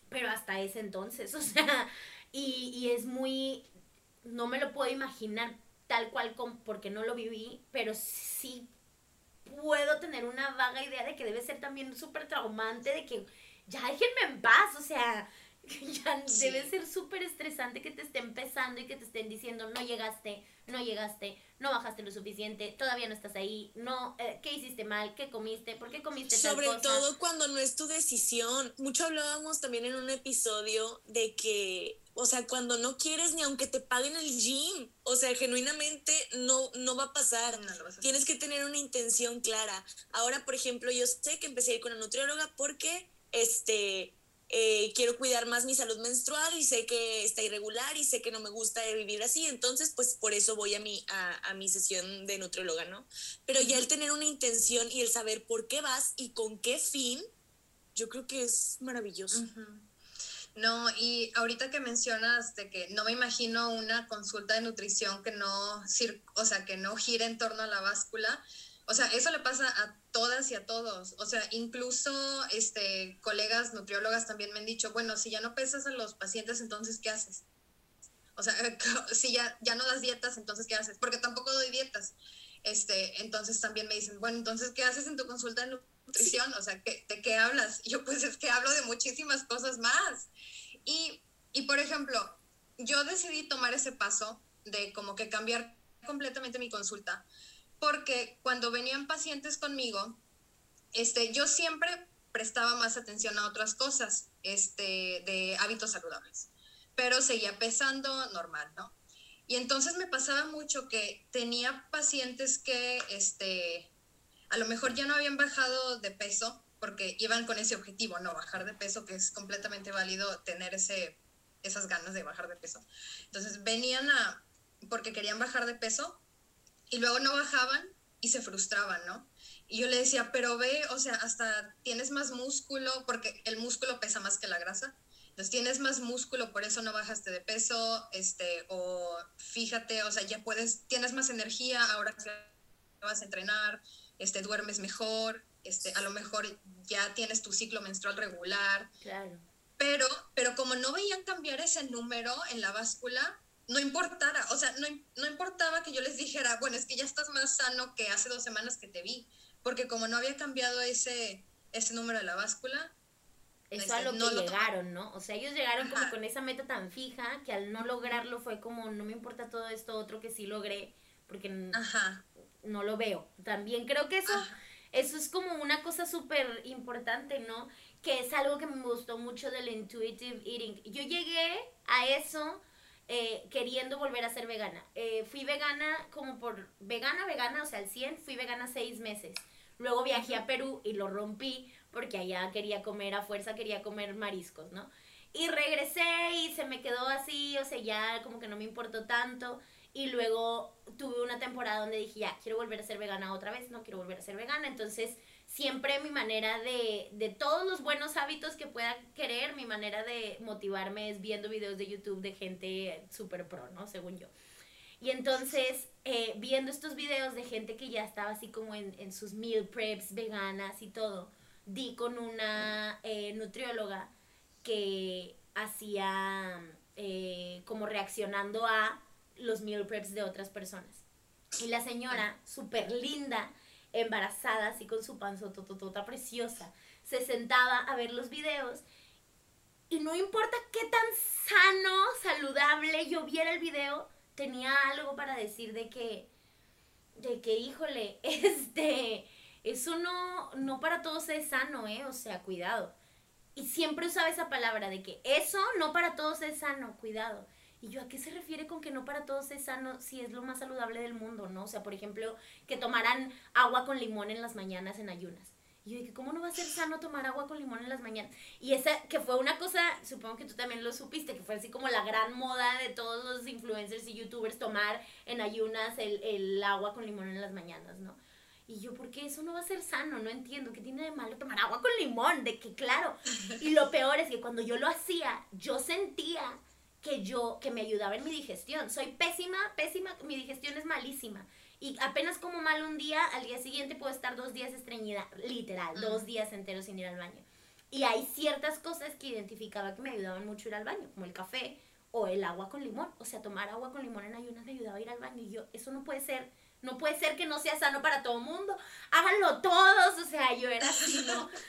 pero hasta ese entonces, o sea, y, y es muy, no me lo puedo imaginar tal cual porque no lo viví, pero sí puedo tener una vaga idea de que debe ser también súper traumante, de que ya déjenme en paz, o sea, ya debe ser súper estresante que te estén empezando y que te estén diciendo no llegaste, no llegaste, no bajaste lo suficiente, todavía no estás ahí, no, eh, ¿qué hiciste mal? ¿Qué comiste? ¿Por qué comiste Sobre todo cuando no es tu decisión. Mucho hablábamos también en un episodio de que, o sea, cuando no quieres ni aunque te paguen el gym, o sea, genuinamente no, no va a pasar. Tienes que tener una intención clara. Ahora, por ejemplo, yo sé que empecé a ir con la nutrióloga porque, este, eh, quiero cuidar más mi salud menstrual y sé que está irregular y sé que no me gusta vivir así, entonces pues por eso voy a mi, a, mi sesión de nutrióloga, ¿no? Pero ya el tener una intención y el saber por qué vas y con qué fin, yo creo que es maravilloso. No, y ahorita que mencionas de que no me imagino una consulta de nutrición que no, o sea, que no gire en torno a la báscula, o sea, eso le pasa a todas y a todos. O sea, incluso este, colegas nutriólogas también me han dicho, bueno, si ya no pesas a los pacientes, entonces, ¿qué haces? O sea, si ya, ya no das dietas, entonces, ¿qué haces? Porque tampoco doy dietas. Este, entonces también me dicen, bueno, entonces, ¿qué haces en tu consulta de nutrición? O sea, ¿de qué hablas? yo, pues es que hablo de muchísimas cosas más. Y, y, por ejemplo, yo decidí tomar ese paso de como que cambiar completamente mi consulta porque cuando venían pacientes conmigo, este, yo siempre prestaba más atención a otras cosas este, de hábitos saludables, pero seguía pesando normal, ¿no? Y entonces me pasaba mucho que tenía pacientes que este, a lo mejor ya no habían bajado de peso porque iban con ese objetivo, no bajar de peso, que es completamente válido tener ese, esas ganas de bajar de peso. Entonces venían a, porque querían bajar de peso, y luego no bajaban y se frustraban, ¿no? Y yo le decía, pero ve, o sea, hasta tienes más músculo, porque el músculo pesa más que la grasa. Entonces tienes más músculo, por eso no bajaste de peso, este, o fíjate, o sea, ya puedes, tienes más energía ahora que vas a entrenar, este, duermes mejor, este, a lo mejor ya tienes tu ciclo menstrual regular. Claro. Pero, pero como no veían cambiar ese número en la báscula, no importara, o sea, no, no importaba que yo les dijera, bueno, es que ya estás más sano que hace dos semanas que te vi, porque como no había cambiado ese, ese número de la báscula, eso a lo que llegaron, ¿no? O sea, ellos llegaron como con esa meta tan fija que al no lograrlo fue como, no me importa todo esto otro que sí logré, porque no lo veo. También creo que eso, eso es como una cosa súper importante, ¿no? Que es algo que me gustó mucho del intuitive eating. Yo llegué a eso eh, queriendo volver a ser vegana. Eh, fui vegana como por, vegana, vegana, o sea, al 100, fui vegana seis meses. Luego viajé a Perú y lo rompí porque allá quería comer a fuerza, quería comer mariscos, ¿no? Y regresé y se me quedó así, o sea, ya como que no me importó tanto. Y luego tuve una temporada donde dije, ya, quiero volver a ser vegana otra vez, no quiero volver a ser vegana. Entonces, siempre mi manera de, de todos los buenos hábitos que pueda querer, mi manera de motivarme es viendo videos de YouTube de gente súper pro, ¿no? Según yo. Y entonces, eh, viendo estos videos de gente que ya estaba así como en, en sus meal preps veganas y todo, di con una eh, nutrióloga que hacía eh, como reaccionando a los meal preps de otras personas. Y la señora, súper linda, embarazada, así con su panzototota preciosa, se sentaba a ver los videos y no importa qué tan sano, saludable yo viera el video, tenía algo para decir de que, de que, híjole, este, eso no, no para todos es sano, ¿eh? O sea, cuidado. Y siempre usaba esa palabra de que eso no para todos es sano, cuidado. Y yo, ¿a qué se refiere con que no para todos es sano si es lo más saludable del mundo, no? O sea, por ejemplo, que tomaran agua con limón en las mañanas en ayunas. Y yo dije, ¿cómo no va a ser sano tomar agua con limón en las mañanas? Y esa, que fue una cosa, supongo que tú también lo supiste, que fue así como la gran moda de todos los influencers y youtubers tomar en ayunas el, el agua con limón en las mañanas, ¿no? Y yo, ¿por qué eso no va a ser sano? No entiendo. ¿Qué tiene de malo tomar agua con limón? De que, claro. Y lo peor es que cuando yo lo hacía, yo sentía que yo, que me ayudaba en mi digestión. Soy pésima, pésima, mi digestión es malísima. Y apenas como mal un día, al día siguiente puedo estar dos días estreñida, literal, dos días enteros sin ir al baño. Y hay ciertas cosas que identificaba que me ayudaban mucho ir al baño, como el café o el agua con limón. O sea, tomar agua con limón en ayunas me ayudaba a ir al baño. Y yo, eso no puede ser no puede ser que no sea sano para todo el mundo. Háganlo todos. O sea, yo era así, ¿no?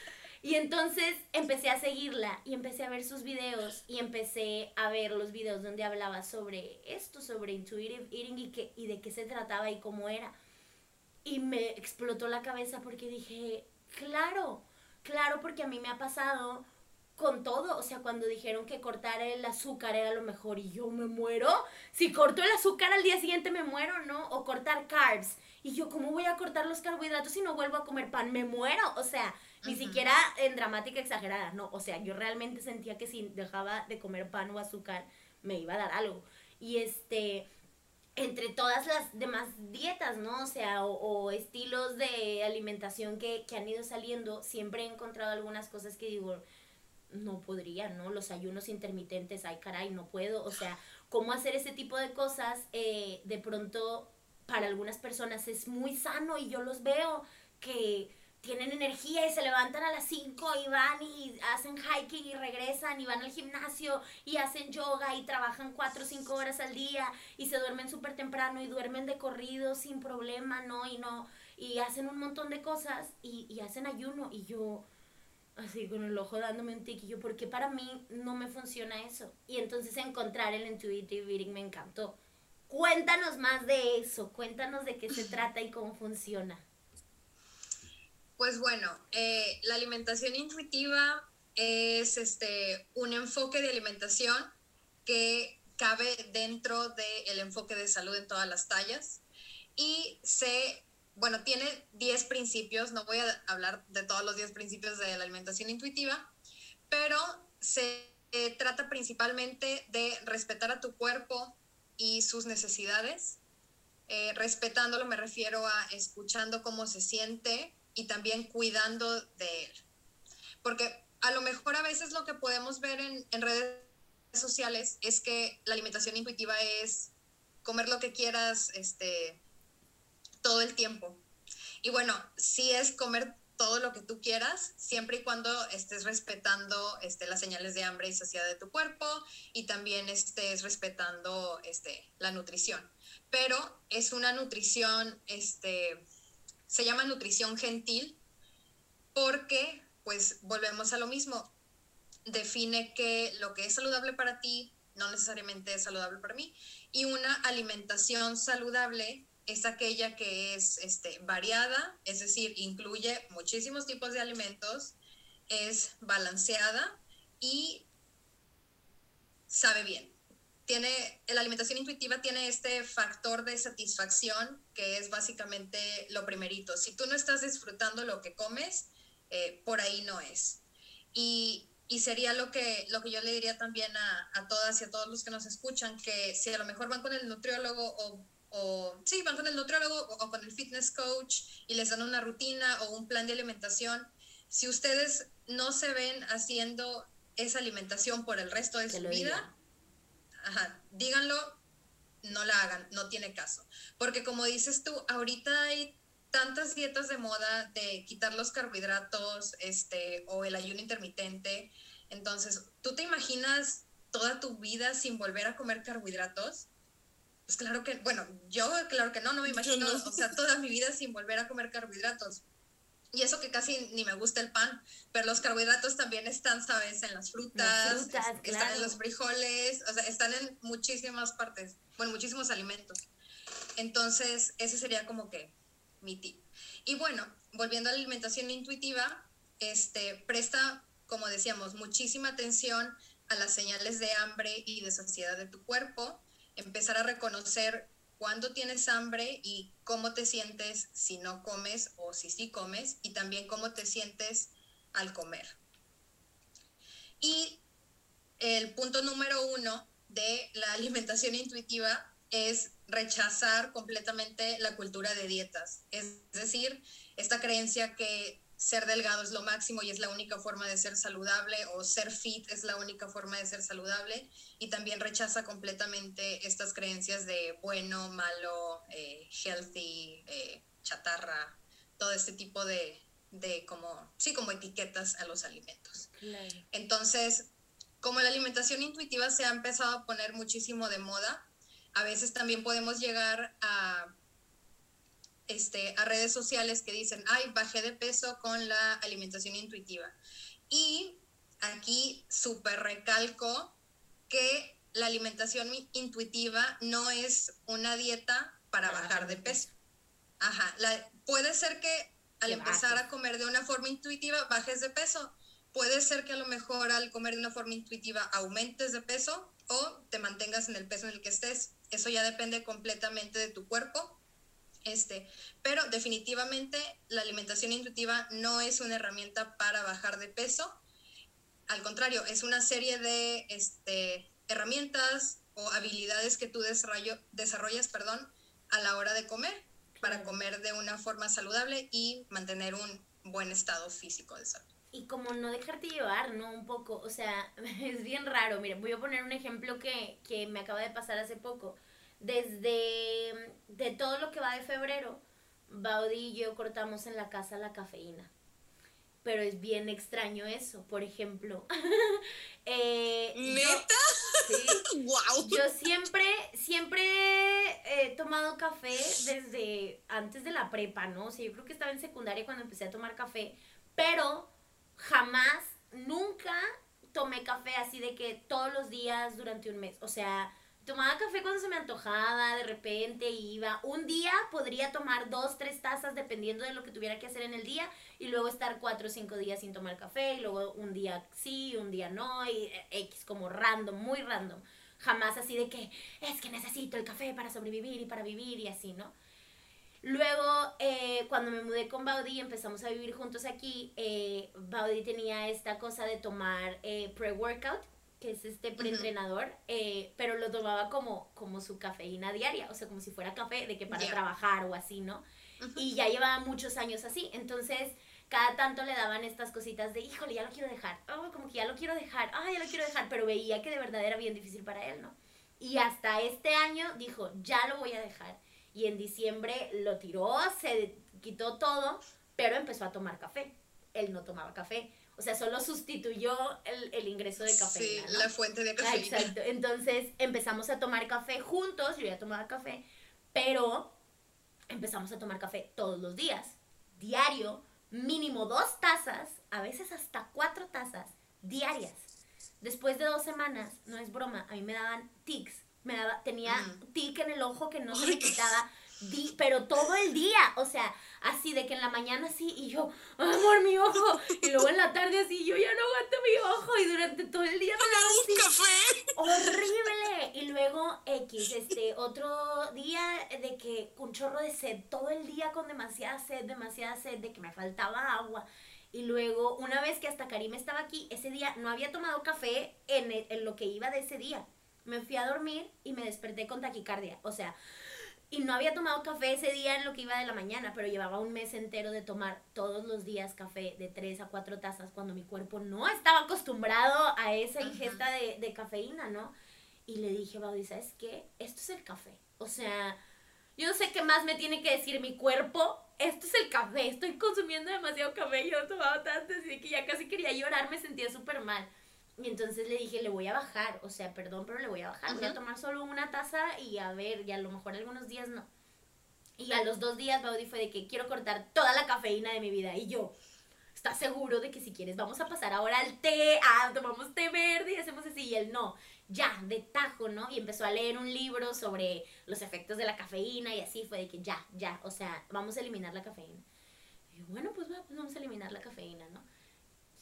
Y entonces empecé a seguirla y empecé a ver sus videos y empecé a ver los videos donde hablaba sobre esto, sobre intuitive eating y, que, y de qué se trataba y cómo era. Y me explotó la cabeza porque dije, claro, claro, porque a mí me ha pasado con todo, o sea, cuando dijeron que cortar el azúcar era lo mejor y yo me muero, si corto el azúcar al día siguiente me muero, ¿no? O cortar carbs. Y yo, ¿cómo voy a cortar los carbohidratos si no vuelvo a comer pan? Me muero, o sea, ni siquiera en dramática exagerada, no, o sea, yo realmente sentía que si dejaba de comer pan o azúcar me iba a dar algo. Y este, entre todas las demás dietas, ¿no? O sea, o, o estilos de alimentación que, que han ido saliendo, siempre he encontrado algunas cosas que digo, no podría, ¿no? Los ayunos intermitentes, ay caray, no puedo. O sea, cómo hacer ese tipo de cosas, eh, de pronto para algunas personas es muy sano y yo los veo que tienen energía y se levantan a las 5 y van y hacen hiking y regresan y van al gimnasio y hacen yoga y trabajan 4 o 5 horas al día y se duermen súper temprano y duermen de corrido sin problema, ¿no? Y no, y hacen un montón de cosas y, y hacen ayuno y yo así con el ojo dándome un tiquillo, porque para mí no me funciona eso. Y entonces encontrar el intuitive eating me encantó. Cuéntanos más de eso, cuéntanos de qué se trata y cómo funciona. Pues bueno, eh, la alimentación intuitiva es este, un enfoque de alimentación que cabe dentro del enfoque de salud en todas las tallas y se bueno, tiene 10 principios, no voy a hablar de todos los 10 principios de la alimentación intuitiva, pero se eh, trata principalmente de respetar a tu cuerpo y sus necesidades. Eh, respetándolo me refiero a escuchando cómo se siente y también cuidando de él. Porque a lo mejor a veces lo que podemos ver en, en redes sociales es que la alimentación intuitiva es comer lo que quieras, este, todo el tiempo. Y bueno, sí es comer todo lo que tú quieras, siempre y cuando estés respetando este, las señales de hambre y saciedad de tu cuerpo y también estés respetando este, la nutrición. Pero es una nutrición, este, se llama nutrición gentil porque, pues, volvemos a lo mismo, define que lo que es saludable para ti no necesariamente es saludable para mí y una alimentación saludable es aquella que es este, variada, es decir, incluye muchísimos tipos de alimentos, es balanceada y sabe bien. Tiene, la alimentación intuitiva tiene este factor de satisfacción que es básicamente lo primerito. Si tú no estás disfrutando lo que comes, eh, por ahí no es. Y, y, sería lo que, lo que yo le diría también a, a todas y a todos los que nos escuchan, que si a lo mejor van con el nutriólogo o o sí, van con el nutriólogo o, con el fitness coach y les dan una rutina o un plan de alimentación. Si ustedes no se ven haciendo esa alimentación por el resto de su vida, díganlo, no la hagan, no tiene caso. Porque como dices tú, ahorita hay tantas dietas de moda de quitar los carbohidratos este, o el ayuno intermitente. Entonces, ¿tú te imaginas toda tu vida sin volver a comer carbohidratos? Pues claro que, bueno, yo claro que no, no me imagino, o sea, toda mi vida sin volver a comer carbohidratos. Y eso que casi ni me gusta el pan, pero los carbohidratos también están, ¿sabes? En las frutas, están en los frijoles, o sea, están en muchísimas partes, bueno, muchísimos alimentos. Entonces, ese sería como que mi tip. Y bueno, volviendo a la alimentación intuitiva, este, presta, como decíamos, muchísima atención a las señales de hambre y de saciedad de tu cuerpo empezar a reconocer cuándo tienes hambre y cómo te sientes si no comes o si sí comes y también cómo te sientes al comer. Y el punto número uno de la alimentación intuitiva es rechazar completamente la cultura de dietas. Es decir, esta creencia que ser delgado es lo máximo y es la única forma de ser saludable o ser fit es la única forma de ser saludable y también rechaza completamente estas creencias de bueno, malo, eh, healthy, eh, chatarra, todo este tipo de, de, como, sí, como etiquetas a los alimentos. Entonces, como la alimentación intuitiva se ha empezado a poner muchísimo de moda, a veces también podemos llegar a este, a redes sociales que dicen, ay, bajé de peso con la alimentación intuitiva. Y aquí súper recalco que la alimentación intuitiva no es una dieta para bajar de peso. Ajá, puede ser que al empezar a comer de una forma intuitiva bajes de peso. Puede ser que a lo mejor al comer de una forma intuitiva aumentes de peso o te mantengas en el peso en el que estés. Eso ya depende completamente de tu cuerpo este, pero definitivamente la alimentación intuitiva no es una herramienta para bajar de peso. Al contrario, es una serie de este, herramientas o habilidades que tú desarrollas perdón, a la hora de comer para comer de una forma saludable y mantener un buen estado físico de salud. Y como no dejarte llevar, ¿no? Un poco, o sea, es bien raro. Miren, voy a poner un ejemplo que, que me acaba de pasar hace poco desde de todo lo que va de febrero, Baudi y yo cortamos en la casa la cafeína. Pero es bien extraño eso, por ejemplo. eh, ¿Neta? sí. wow. Yo siempre, siempre he tomado café desde antes de la prepa, ¿no? O sea, yo creo que estaba en secundaria cuando empecé a tomar café, pero jamás, nunca tomé café así de que todos los días durante un mes. O sea, tomaba café cuando se me antojaba, de repente iba. Un día podría tomar dos, tres tazas dependiendo de lo que tuviera que hacer en el día y luego estar cuatro o cinco días sin tomar café y luego un día sí, un día no y eh, X como random, muy random. Jamás así de que es que necesito el café para sobrevivir y para vivir y así, ¿no? Luego, eh, cuando me mudé con Baudi empezamos a vivir juntos aquí, eh, tenía esta cosa de tomar eh, pre-workout que es este preentrenador, eh, pero lo tomaba como, como su cafeína diaria, o sea, como si fuera café de que para trabajar o así, ¿no? Y ya llevaba muchos años así, entonces cada tanto le daban estas cositas de, híjole, ya lo quiero dejar, oh, como que ya lo quiero dejar, ah, ya lo quiero dejar, pero veía que de verdad era bien difícil para él, ¿no? Y hasta este año dijo, ya lo voy a dejar. Y en diciembre lo tiró, se quitó todo, pero empezó a tomar café. Él no tomaba café. O sea, solo sustituyó el, el ingreso de café. Sí, la fuente de café. Exacto. Entonces empezamos a tomar café juntos, yo ya tomaba café, pero empezamos a tomar café todos los días, diario, mínimo dos tazas, a veces hasta cuatro tazas diarias. Después de dos semanas, no es broma, a mí me daban tics. Me daba, tenía tic en el ojo que no se me quitaba di, pero todo el día, o sea, así de que en la mañana así y yo, amor, mi ojo, y luego en la tarde así, yo ya no aguanto mi ojo y durante todo el día me café. Horrible. Y luego X, este, otro día de que un chorro de sed, todo el día con demasiada sed, demasiada sed, de que me faltaba agua. Y luego, una vez que hasta Karim estaba aquí, ese día no había tomado café en, en lo que iba de ese día. Me fui a dormir y me desperté con taquicardia. O sea, y no había tomado café ese día en lo que iba de la mañana, pero llevaba un mes entero de tomar todos los días café de 3 a 4 tazas cuando mi cuerpo no estaba acostumbrado a esa ingesta de, de, cafeína, ¿no? Y le dije, Baudi, ¿sabes qué? Esto es el café. O sea, yo no sé qué más me tiene que decir mi cuerpo. Esto es el café. Estoy consumiendo demasiado café. Yo no tomaba tanto, así que ya casi quería llorar. Me sentía súper mal. Y entonces le dije, le voy a bajar, o sea, perdón, pero le voy a bajar. Voy a tomar solo una taza y a ver, y a lo mejor algunos días no. Y a los dos días Baudi fue de que quiero cortar toda la cafeína de mi vida. Y yo, ¿estás seguro de que si quieres vamos a pasar ahora al té? Ah, tomamos té verde y hacemos así. Y él, no, ya, de tajo, ¿no? Y empezó a leer un libro sobre los efectos de la cafeína y así fue de que ya, ya, o sea, vamos a eliminar la cafeína. Y yo, bueno, pues, pues vamos a eliminar la cafeína, ¿no?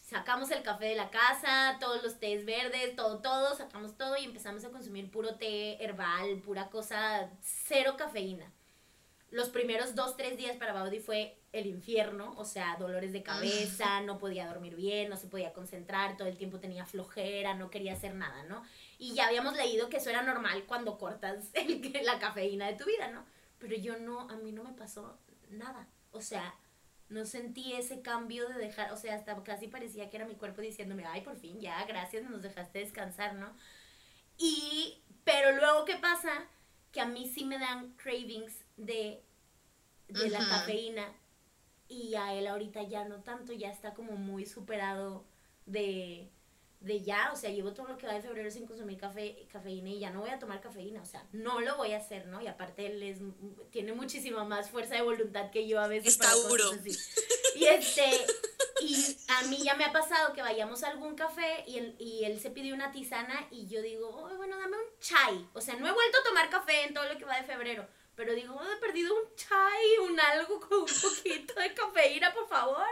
Sacamos el café de la casa, todos los tés verdes, todo, todo, sacamos todo y empezamos a consumir puro té herbal, pura cosa, cero cafeína. Los primeros dos, tres días para Baudi fue el infierno, o sea, dolores de cabeza, no podía dormir bien, no se podía concentrar, todo el tiempo tenía flojera, no quería hacer nada, ¿no? Y ya habíamos leído que eso era normal cuando cortas el, la cafeína de tu vida, ¿no? Pero yo no, a mí no me pasó nada, o sea, no sentí ese cambio de dejar, o sea, hasta casi parecía que era mi cuerpo diciéndome, ay, por fin, ya, gracias, nos dejaste descansar, ¿no? Y, pero luego, ¿qué pasa? Que a mí sí me dan cravings de, de la cafeína y a él ahorita ya no tanto, ya está como muy superado de, de ya, o sea, llevo todo lo que va de febrero sin consumir café, cafeína y ya no voy a tomar cafeína, o sea, no lo voy a hacer, ¿no? Y aparte él es, tiene muchísima más fuerza de voluntad que yo a veces. Está duro. Y este, y a mí ya me ha pasado que vayamos a algún café y él, y él se pide una tisana y yo digo, oh, bueno, dame un chai, o sea, no he vuelto a tomar café en todo lo que va de febrero. Pero digo, oh, he perdido un chai, un algo con un poquito de cafeína, por favor.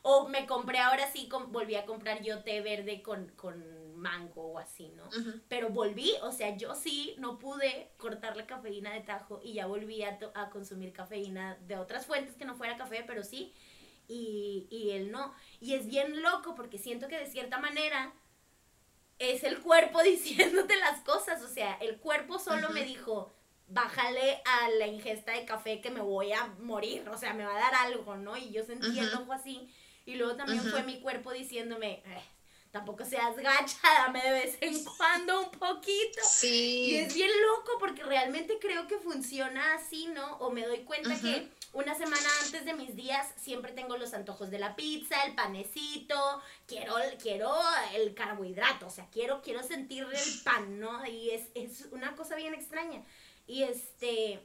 O me compré ahora sí, volví a comprar yo té verde con, con mango o así, ¿no? Pero volví, o sea, yo sí no pude cortar la cafeína de tajo y ya volví a, a, consumir cafeína de otras fuentes que no fuera café, pero sí. Y, y él no. Y es bien loco porque siento que de cierta manera es el cuerpo diciéndote las cosas. O sea, el cuerpo solo me dijo, bájale a la ingesta de café que me voy a morir, o sea, me va a dar algo, ¿no? Y yo sentí el ojo así y luego también fue mi cuerpo diciéndome, eh, tampoco seas gacha, dame de vez en cuando un poquito. Sí. Y es bien loco porque realmente creo que funciona así, ¿no? O me doy cuenta que una semana antes de mis días siempre tengo los antojos de la pizza, el panecito, quiero, quiero el carbohidrato, o sea, quiero, quiero sentir el pan, ¿no? Y es, es una cosa bien extraña. Y este,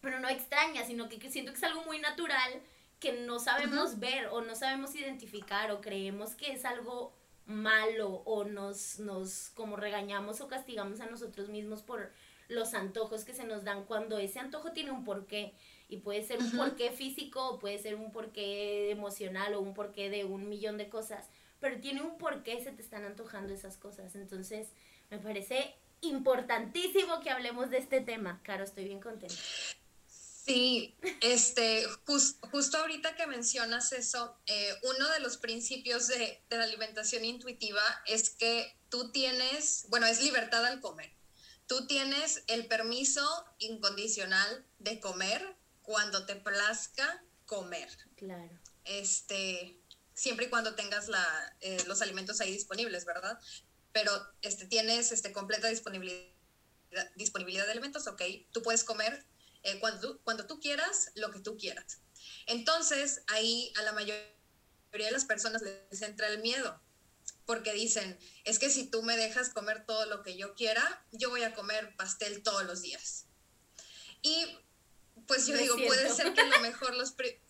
pero no extraña, sino que siento que es algo muy natural que no sabemos ver o no sabemos identificar o creemos que es algo malo o nos, nos como regañamos o castigamos a nosotros mismos por los antojos que se nos dan cuando ese antojo tiene un porqué. Y puede ser un porqué físico o puede ser un porqué emocional o un porqué de un millón de cosas, pero tiene un porqué se te están antojando esas cosas. Entonces, me parece importantísimo que hablemos de este tema. Caro, estoy bien contenta. Sí, este, justo ahorita que mencionas eso, eh, uno de los principios de, de, la alimentación intuitiva es que tú tienes, bueno, es libertad al comer. Tú tienes el permiso incondicional de comer cuando te plazca comer. Claro. Este, siempre y cuando tengas la, eh, los alimentos ahí disponibles, ¿verdad? Pero este, tienes este, completa disponibilidad, disponibilidad de alimentos, ok, tú puedes comer eh, cuando, cuando tú quieras, lo que tú quieras. Entonces, ahí a la mayoría de las personas les entra el miedo, porque dicen, es que si tú me dejas comer todo lo que yo quiera, yo voy a comer pastel todos los días. Y pues yo digo, puede ser que a lo mejor los... Eh,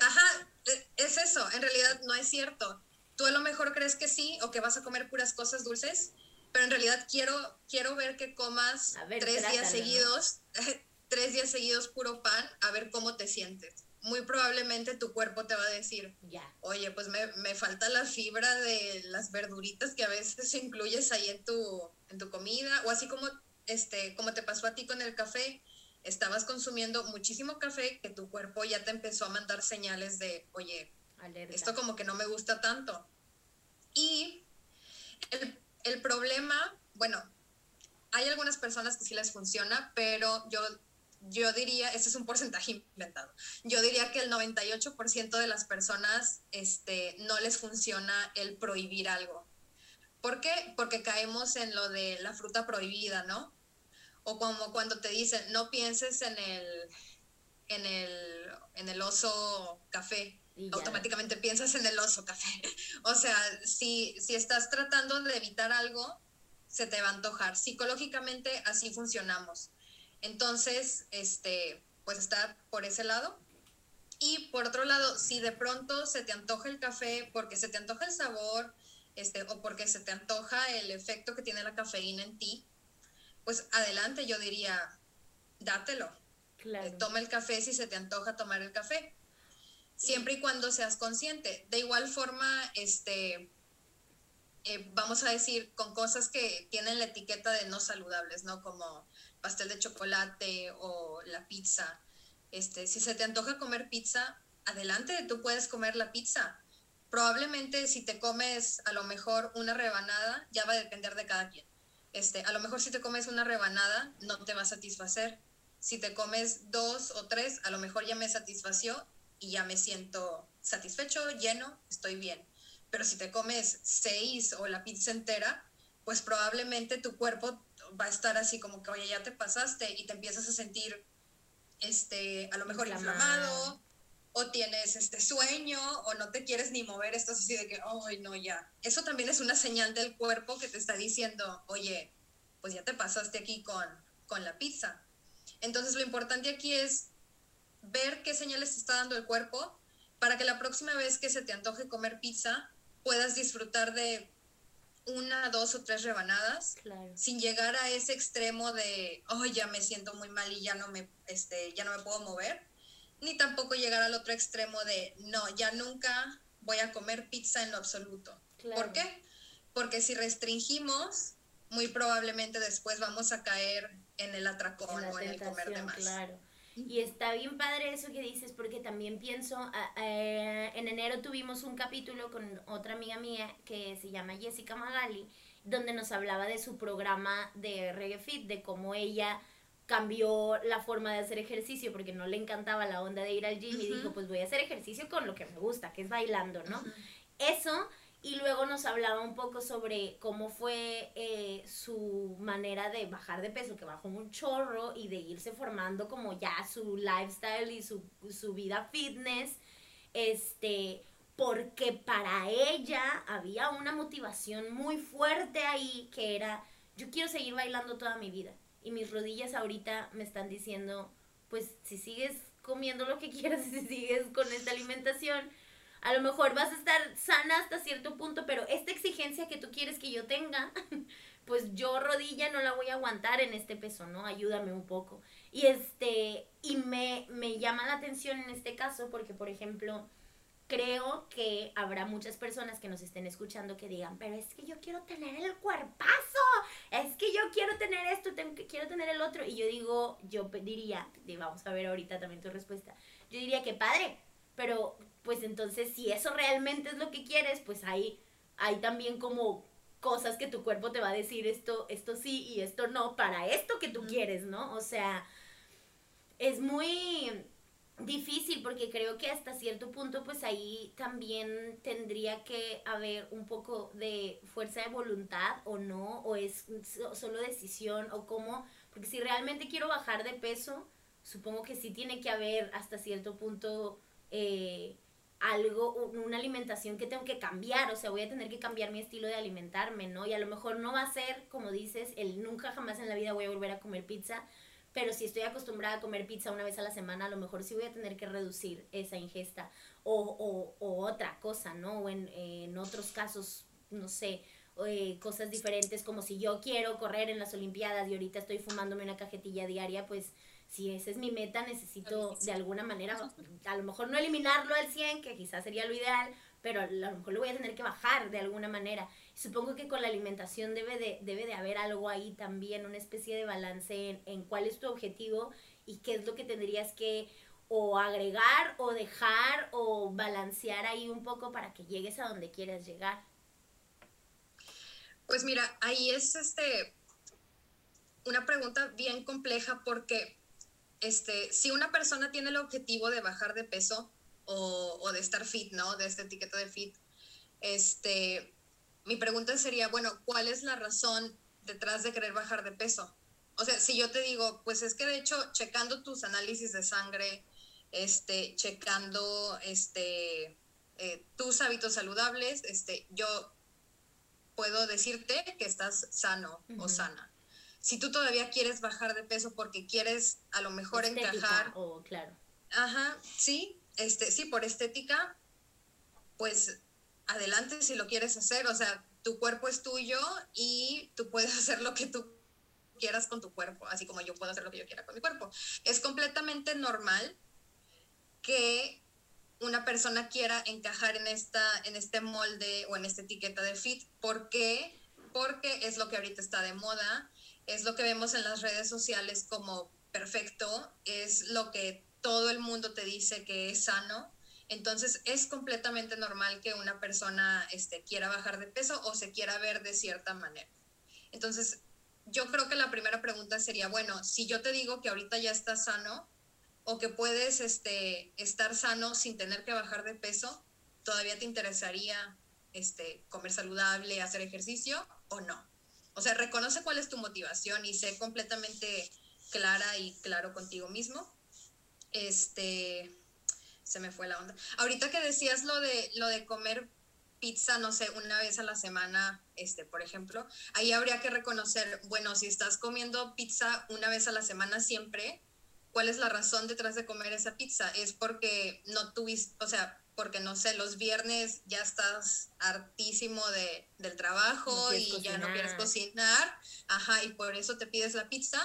ajá, eh, es eso, en realidad no es cierto. Tú a lo mejor crees que sí o que vas a comer puras cosas dulces, pero en realidad quiero, quiero ver que comas tres días seguidos, tres días seguidos puro pan, a ver cómo te sientes. Muy probablemente tu cuerpo te va a decir, oye, pues me, me, falta la fibra de las verduritas que a veces incluyes ahí en tu, en tu comida, o así como, este, como te pasó a ti con el café, estabas consumiendo muchísimo café que tu cuerpo ya te empezó a mandar señales de, oye, esto como que no me gusta tanto. Y el, el, problema, bueno, hay algunas personas que sí les funciona, pero yo, yo diría, este es un porcentaje inventado, yo diría que el 98% de las personas este, no les funciona el prohibir algo. ¿Por qué? Porque caemos en lo de la fruta prohibida, ¿no? O como cuando te dicen, no pienses en el, en el, en el oso café, automáticamente piensas en el oso café. o sea, si, si estás tratando de evitar algo, se te va a antojar. Psicológicamente así funcionamos. Entonces, este, pues está por ese lado. Y por otro lado, si de pronto se te antoja el café porque se te antoja el sabor, este, o porque se te antoja el efecto que tiene la cafeína en ti, pues adelante, yo diría, dátelo. Eh, toma el café si se te antoja tomar el café. Siempre y cuando seas consciente. De igual forma, este, eh, vamos a decir, con cosas que tienen la etiqueta de no saludables, ¿no? Como pastel de chocolate o la pizza. Este, si se te antoja comer pizza, adelante, tú puedes comer la pizza. Probablemente si te comes a lo mejor una rebanada, ya va a depender de cada quien. Este, a lo mejor si te comes una rebanada no te va a satisfacer. Si te comes dos o tres, a lo mejor ya me satisfació y ya me siento satisfecho, lleno, estoy bien. Pero si te comes seis o la pizza entera, pues probablemente tu cuerpo va a estar así como que, oye, ya te pasaste y te empiezas a sentir, este, a lo mejor inflamado, o tienes este sueño o no te quieres ni mover, estás así de que, ay, no, ya. Eso también es una señal del cuerpo que te está diciendo, oye, pues ya te pasaste aquí con, con la pizza. Entonces lo importante aquí es ver qué señales te está dando el cuerpo para que la próxima vez que se te antoje comer pizza puedas disfrutar de una, dos o tres rebanadas sin llegar a ese extremo de, oh, ya me siento muy mal y ya no me, este, ya no me puedo mover ni tampoco llegar al otro extremo de, no, ya nunca voy a comer pizza en lo absoluto. ¿Por qué? Porque si restringimos, muy probablemente después vamos a caer en el atracón o en el comer de más. Claro. Y está bien padre eso que dices, porque también pienso, en enero tuvimos un capítulo con otra amiga mía que se llama Jessica Magali, donde nos hablaba de su programa de Reggae Fit, de cómo ella cambió la forma de hacer ejercicio porque no le encantaba la onda de ir al gym y dijo, pues voy a hacer ejercicio con lo que me gusta, que es bailando, ¿no? Eso, y luego nos hablaba un poco sobre cómo fue eh, su manera de bajar de peso, que bajó un chorro y de irse formando como ya su lifestyle y su, su vida fitness, este, porque para ella había una motivación muy fuerte ahí que era, yo quiero seguir bailando toda mi vida y mis rodillas ahorita me están diciendo, pues si sigues comiendo lo que quieras si sigues con esta alimentación, a lo mejor vas a estar sana hasta cierto punto, pero esta exigencia que tú quieres que yo tenga, pues yo rodilla no la voy a aguantar en este peso, ¿no? Ayúdame un poco. Y este, y me, me llama la atención en este caso porque, por ejemplo, creo que habrá muchas personas que nos estén escuchando que digan, pero es que yo quiero tener el cuerpazo, es que yo quiero tener esto, que, quiero tener el otro. Y yo digo, yo diría, vamos a ver ahorita también tu respuesta, yo diría que padre, pero pues entonces si eso realmente es lo que quieres, pues hay, hay también como cosas que tu cuerpo te va a decir esto, esto sí y esto no, para esto que tú quieres, ¿no? O sea, es muy difícil porque creo que hasta cierto punto pues ahí también tendría que haber un poco de fuerza de voluntad o no, o es solo decisión o cómo, porque si realmente quiero bajar de peso, supongo que sí tiene que haber hasta cierto punto eh, algo, una alimentación que tengo que cambiar, o sea, voy a tener que cambiar mi estilo de alimentarme, ¿no? Y a lo mejor no va a ser, como dices, el nunca jamás en la vida voy a volver a comer pizza, pero si estoy acostumbrada a comer pizza una vez a la semana, a lo mejor sí voy a tener que reducir esa ingesta o, o, otra cosa, ¿no? O en, en otros casos, no sé, eh, cosas diferentes, como si yo quiero correr en las Olimpiadas y ahorita estoy fumándome una cajetilla diaria, pues si esa es mi meta, necesito de alguna manera, a lo mejor no eliminarlo al 100, que quizás sería lo ideal, pero a lo mejor lo voy a tener que bajar de alguna manera. Supongo que con la alimentación debe de, debe de haber algo ahí también, una especie de balance en, en cuál es tu objetivo y qué es lo que tendrías que o agregar o dejar o balancear ahí un poco para que llegues a donde quieras llegar. Pues mira, ahí es este una pregunta bien compleja porque este, si una persona tiene el objetivo de bajar de peso o, de estar fit, ¿no? De esta etiqueta de fit, este, mi pregunta sería, bueno, ¿cuál es la razón detrás de querer bajar de peso? O sea, si yo te digo, pues es que de hecho, checando tus análisis de sangre, este, checando este, eh, tus hábitos saludables, este, yo puedo decirte que estás sano o sana si tú todavía quieres bajar de peso porque quieres a lo mejor encajar. O, claro. Ajá, sí, este, sí, por estética, pues adelante si lo quieres hacer. O sea, tu cuerpo es tuyo y tú puedes hacer lo que tú quieras con tu cuerpo, así como yo puedo hacer lo que yo quiera con mi cuerpo. Es completamente normal que una persona quiera encajar en, esta, en este molde o en esta etiqueta de fit. ¿Por qué? Porque es lo que ahorita está de moda es lo que vemos en las redes sociales como perfecto, es lo que todo el mundo te dice que es sano. Entonces es completamente normal que una persona este, quiera bajar de peso o se quiera ver de cierta manera. Entonces yo creo que la primera pregunta sería, bueno, si yo te digo que ahorita ya estás sano o que puedes este, estar sano sin tener que bajar de peso, ¿todavía te interesaría este, comer saludable, hacer ejercicio o no? O sea, reconoce cuál es tu motivación y sé completamente clara y claro contigo mismo. Este, se me fue la onda. Ahorita que decías lo de, lo de comer pizza, no sé, una vez a la semana, este, por ejemplo, ahí habría que reconocer, bueno, si estás comiendo pizza una vez a la semana siempre, ¿cuál es la razón detrás de comer esa pizza? Es porque no tuviste, o sea, porque no sé, los viernes ya estás hartísimo de, del trabajo y ya no quieres cocinar, ajá, y por eso te pides la pizza.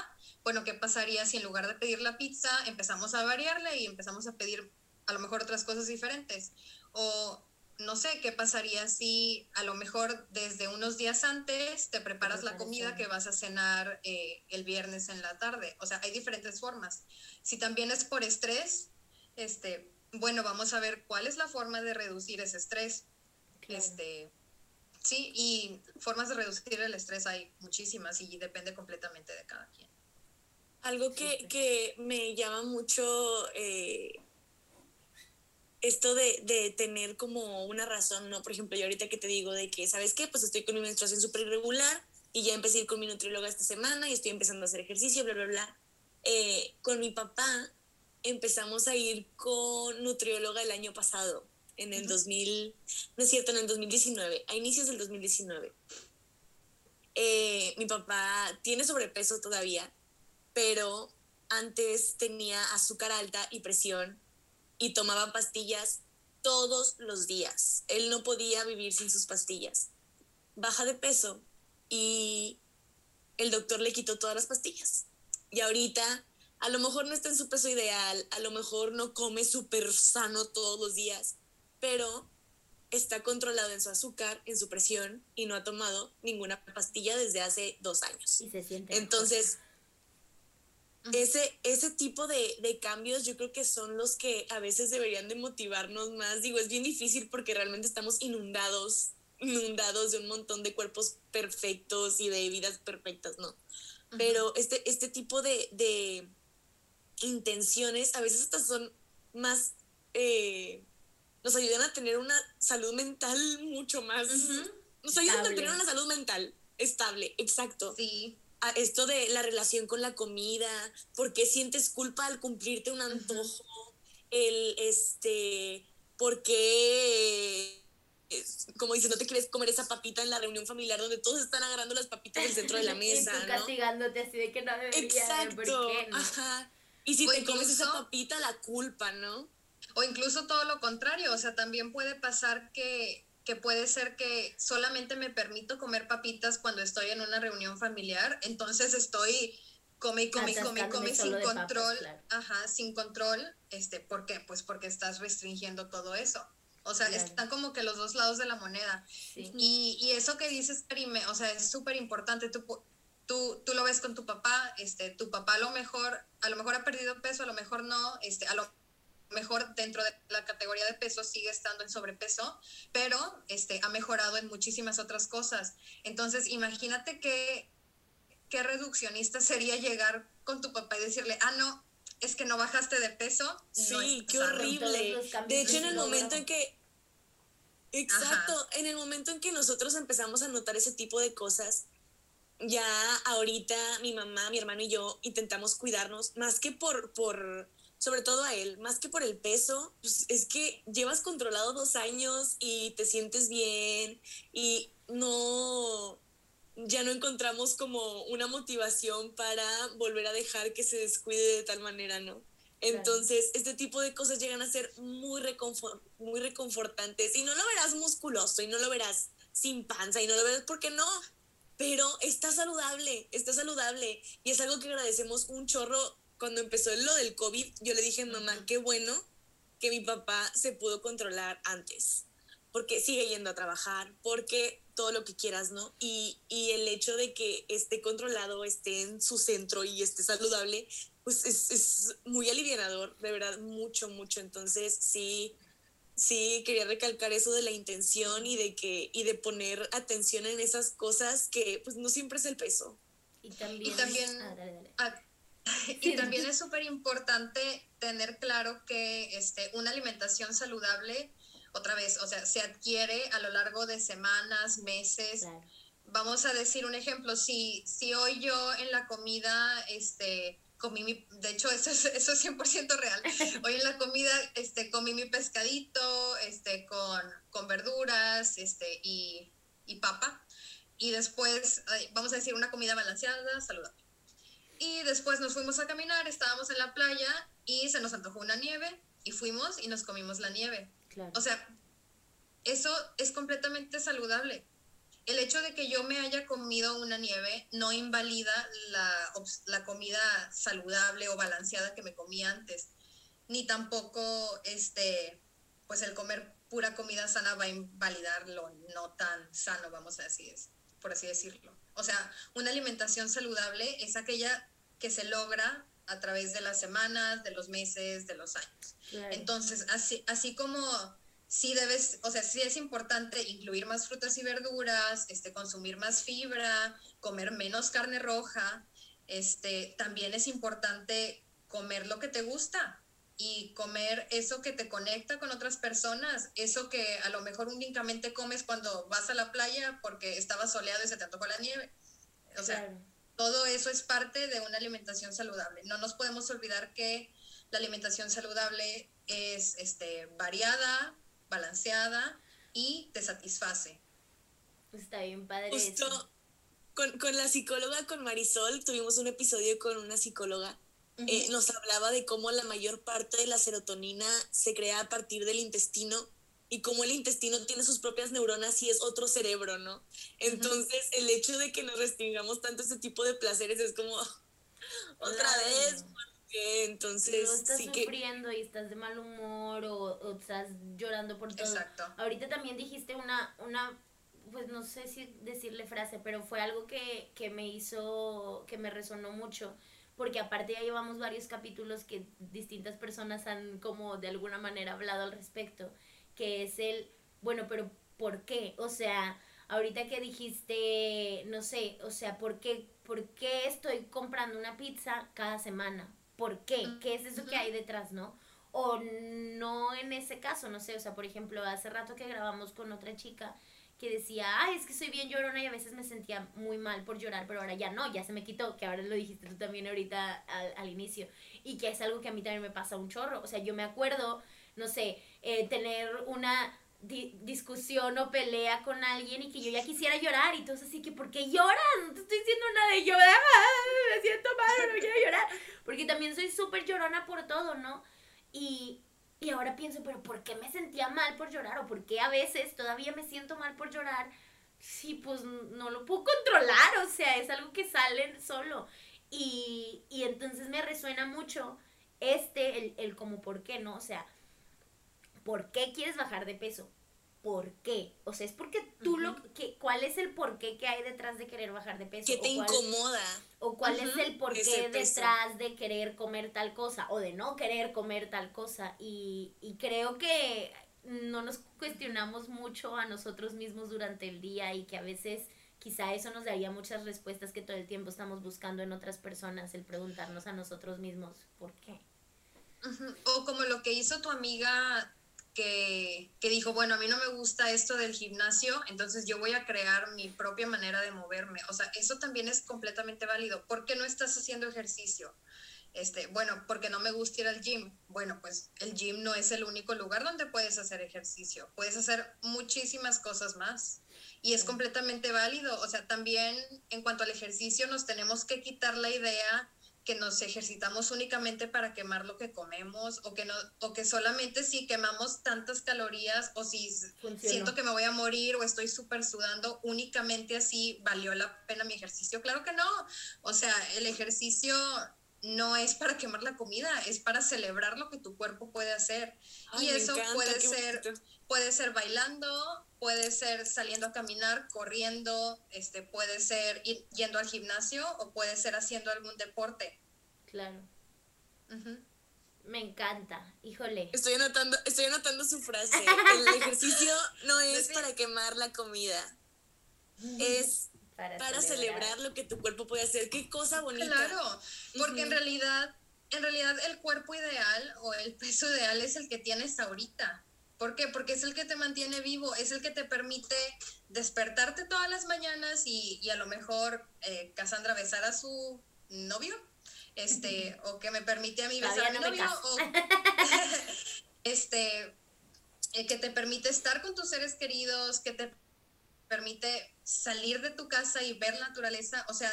Bueno, ¿qué pasaría si en lugar de pedir la pizza empezamos a variarle y empezamos a pedir a lo mejor otras cosas diferentes? O no sé, ¿qué pasaría si a lo mejor desde unos días antes te preparas la comida que vas a cenar eh, el viernes en la tarde? O sea, hay diferentes formas. Si también es por estrés, este, bueno, vamos a ver cuál es la forma de reducir ese estrés. Este, sí, y formas de reducir el estrés hay muchísimas y depende completamente de cada quien. Algo que, me llama mucho eh, esto de, tener como una razón, ¿no? Por ejemplo, yo ahorita que te digo de que, ¿sabes qué? Pues estoy con mi menstruación súper irregular y ya empecé a ir con mi nutrióloga esta semana y estoy empezando a hacer ejercicio, bla, bla, bla. Eh, con mi papá empezamos a ir con nutrióloga el año pasado, en el 2000, no es cierto, en el 2019, a inicios del 2019. Eh, mi papá tiene sobrepeso todavía, pero antes tenía azúcar alta y presión y tomaba pastillas todos los días. Él no podía vivir sin sus pastillas. Baja de peso y el doctor le quitó todas las pastillas. Y ahorita a lo mejor no está en su peso ideal, a lo mejor no come súper sano todos los días, pero está controlado en su azúcar, en su presión y no ha tomado ninguna pastilla desde hace dos años. Y se siente. Entonces, ese, ese tipo de, de, cambios yo creo que son los que a veces deberían de motivarnos más. Digo, es bien difícil porque realmente estamos inundados, inundados de un montón de cuerpos perfectos y de vidas perfectas, ¿no? Pero este, este tipo de, de intenciones a veces estas son más, eh, nos ayudan a tener una salud mental mucho más, nos ayudan a tener una salud mental estable, exacto. Sí. esto de la relación con la comida, por qué sientes culpa al cumplirte un antojo, el, este, por qué, como dices, no te quieres comer esa papita en la reunión familiar donde todos están agarrando las papitas del centro de la mesa, y tú castigándote así de que no debería, Exacto, ¿por qué ajá. Y si te comes esa papita, la culpa, ¿no? O incluso todo lo contrario, o sea, también puede pasar que que puede ser que solamente me permito comer papitas cuando estoy en una reunión familiar, entonces estoy come y come y come y come sin control, ajá, sin control, este, ¿por qué? Pues porque estás restringiendo todo eso. O sea, están como que los dos lados de la moneda. Y, y, eso que dices, Karime, o sea, es súper importante. Tú, tú, tú lo ves con tu papá, este, tu papá a lo mejor, a lo mejor ha perdido peso, a lo mejor no, este, a lo mejor dentro de la categoría de peso sigue estando en sobrepeso, pero este, ha mejorado en muchísimas otras cosas. Entonces, imagínate qué, qué reduccionista sería llegar con tu papá y decirle, ah, no, es que no bajaste de peso. Sí, qué horrible. De hecho, en el momento en que... Exacto, en el momento en que nosotros empezamos a notar ese tipo de cosas, ya ahorita mi mamá, mi hermano y yo intentamos cuidarnos más que por, por sobre todo a él, más que por el peso, pues es que llevas controlado dos años y te sientes bien y no, ya no encontramos como una motivación para volver a dejar que se descuide de tal manera, ¿no? Entonces, este tipo de cosas llegan a ser muy, muy reconfortantes y no lo verás musculoso y no lo verás sin panza y no lo verás porque no, pero está saludable, está saludable y es algo que agradecemos un chorro cuando empezó lo del COVID, yo le dije, mamá, qué bueno que mi papá se pudo controlar antes, porque sigue yendo a trabajar, porque todo lo que quieras, ¿no? Y, y el hecho de que esté controlado, esté en su centro y esté saludable, pues es, es muy aliviador, de verdad, mucho, mucho. Entonces, sí, sí, quería recalcar eso de la intención y de que, y de poner atención en esas cosas que, pues, no siempre es el peso. Y también, y también ah, dale, dale. Ah, y también es súper importante tener claro que este, una alimentación saludable, otra vez, o sea, se adquiere a lo largo de semanas, meses. Vamos a decir un ejemplo, si, si hoy yo en la comida, este, comí mi, de hecho eso es, eso es 100% real, hoy en la comida este, comí mi pescadito este, con, con verduras este, y, y papa, y después, vamos a decir, una comida balanceada, saludable y después nos fuimos a caminar, estábamos en la playa y se nos antojó una nieve y fuimos y nos comimos la nieve. O sea, eso es completamente saludable. El hecho de que yo me haya comido una nieve no invalida la, la comida saludable o balanceada que me comí antes, ni tampoco este, pues el comer pura comida sana va a invalidar lo no tan sano, vamos a decir, por así decirlo. O sea, una alimentación saludable es aquella que se logra a través de las semanas, de los meses, de los años. Entonces, así, así como sí debes, o sea, sí es importante incluir más frutas y verduras, este, consumir más fibra, comer menos carne roja, este, también es importante comer lo que te gusta y comer eso que te conecta con otras personas, eso que a lo mejor únicamente comes cuando vas a la playa porque estaba soleado y se te antojó la nieve. O sea, todo eso es parte de una alimentación saludable. No nos podemos olvidar que la alimentación saludable es este, variada, balanceada y te satisface. Está bien padre. Justo Con, con la psicóloga, con Marisol, tuvimos un episodio con una psicóloga eh, nos hablaba de cómo la mayor parte de la serotonina se crea a partir del intestino y cómo el intestino tiene sus propias neuronas y es otro cerebro, ¿no? Entonces, el hecho de que nos restringamos tanto ese tipo de placeres es como otra vez, porque entonces estás sufriendo y estás de mal humor o, estás llorando por todo. Exacto. Ahorita también dijiste una una pues no sé si decirle frase, pero fue algo que, que me hizo, que me resonó mucho porque aparte ya llevamos varios capítulos que distintas personas han como de alguna manera hablado al respecto, que es el, bueno, pero ¿por qué? O sea, ahorita que dijiste, no sé, o sea, ¿por qué, ¿por qué estoy comprando una pizza cada semana? ¿Por qué? ¿Qué es eso que hay detrás, no? o no en ese caso, no sé, o sea, por ejemplo, hace rato que grabamos con otra chica que decía, ay, es que soy bien llorona y a veces me sentía muy mal por llorar, pero ahora ya no, ya se me quitó, que ahora lo dijiste tú también ahorita al, al inicio, y que es algo que a mí también me pasa un chorro, o sea, yo me acuerdo, no sé, eh, tener una discusión o pelea con alguien y que yo ya quisiera llorar y todos así que ¿por qué lloras? No te estoy diciendo nada y yo ah, me siento mal, no quiero llorar porque también soy súper llorona por todo, ¿no? Y, y ahora pienso, pero ¿por qué me sentía mal por llorar? ¿O por qué a veces todavía me siento mal por llorar? Sí, pues no lo puedo controlar, o sea, es algo que sale solo. Y, y entonces me resuena mucho este, el, el como por qué, ¿no? O sea, ¿por qué quieres bajar de peso? ¿Por qué? O sea, es porque tú lo que ¿cuál es el por qué que hay detrás de querer bajar de peso? ¿Qué te incomoda? O cuál es el por qué detrás de querer comer tal cosa o de no querer comer tal cosa y, y creo que no nos cuestionamos mucho a nosotros mismos durante el día y que a veces quizá eso nos daría muchas respuestas que todo el tiempo estamos buscando en otras personas, el preguntarnos a nosotros mismos por qué. O como lo que hizo tu amiga que, dijo, bueno, a mí no me gusta esto del gimnasio, entonces yo voy a crear mi propia manera de moverme. O sea, eso también es completamente válido. ¿Por qué no estás haciendo ejercicio? Este, bueno, porque no me gusta ir al gym. Bueno, pues el gym no es el único lugar donde puedes hacer ejercicio. Puedes hacer muchísimas cosas más. Y es completamente válido. O sea, también en cuanto al ejercicio nos tenemos que quitar la idea que nos ejercitamos únicamente para quemar lo que comemos o que no o que solamente si quemamos tantas calorías o si siento que me voy a morir o estoy súper sudando únicamente así valió la pena mi ejercicio. Claro que no. O sea el ejercicio no es para quemar la comida es para celebrar lo que tu cuerpo puede hacer. Y eso puede ser puede ser bailando puede ser saliendo a caminar, corriendo, este, puede ser yendo al gimnasio o puede ser haciendo algún deporte. Claro. Me encanta, híjole. Estoy anotando, estoy anotando su frase. El ejercicio no es para quemar la comida, es para, celebrar. lo que tu cuerpo puede hacer. Qué cosa bonita. Claro, porque en realidad, en realidad el cuerpo ideal o el peso ideal es el que tienes ahorita. ¿Por qué? Porque es el que te mantiene vivo, es el que te permite despertarte todas las mañanas y, a lo mejor eh, Cassandra besar a su novio, este, o que me permite a mí besar a mi novio, o este, eh, que te permite estar con tus seres queridos, que te permite salir de tu casa y ver la naturaleza. O sea,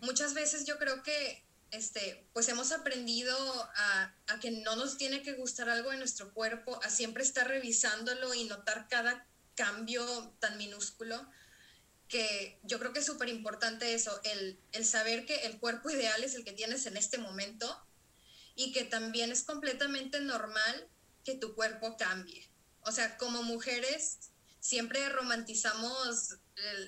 muchas veces yo creo que este, pues hemos aprendido a, que no nos tiene que gustar algo en nuestro cuerpo, a siempre estar revisándolo y notar cada cambio tan minúsculo, que yo creo que es súper importante eso, el, el saber que el cuerpo ideal es el que tienes en este momento y que también es completamente normal que tu cuerpo cambie. O sea, como mujeres siempre romantizamos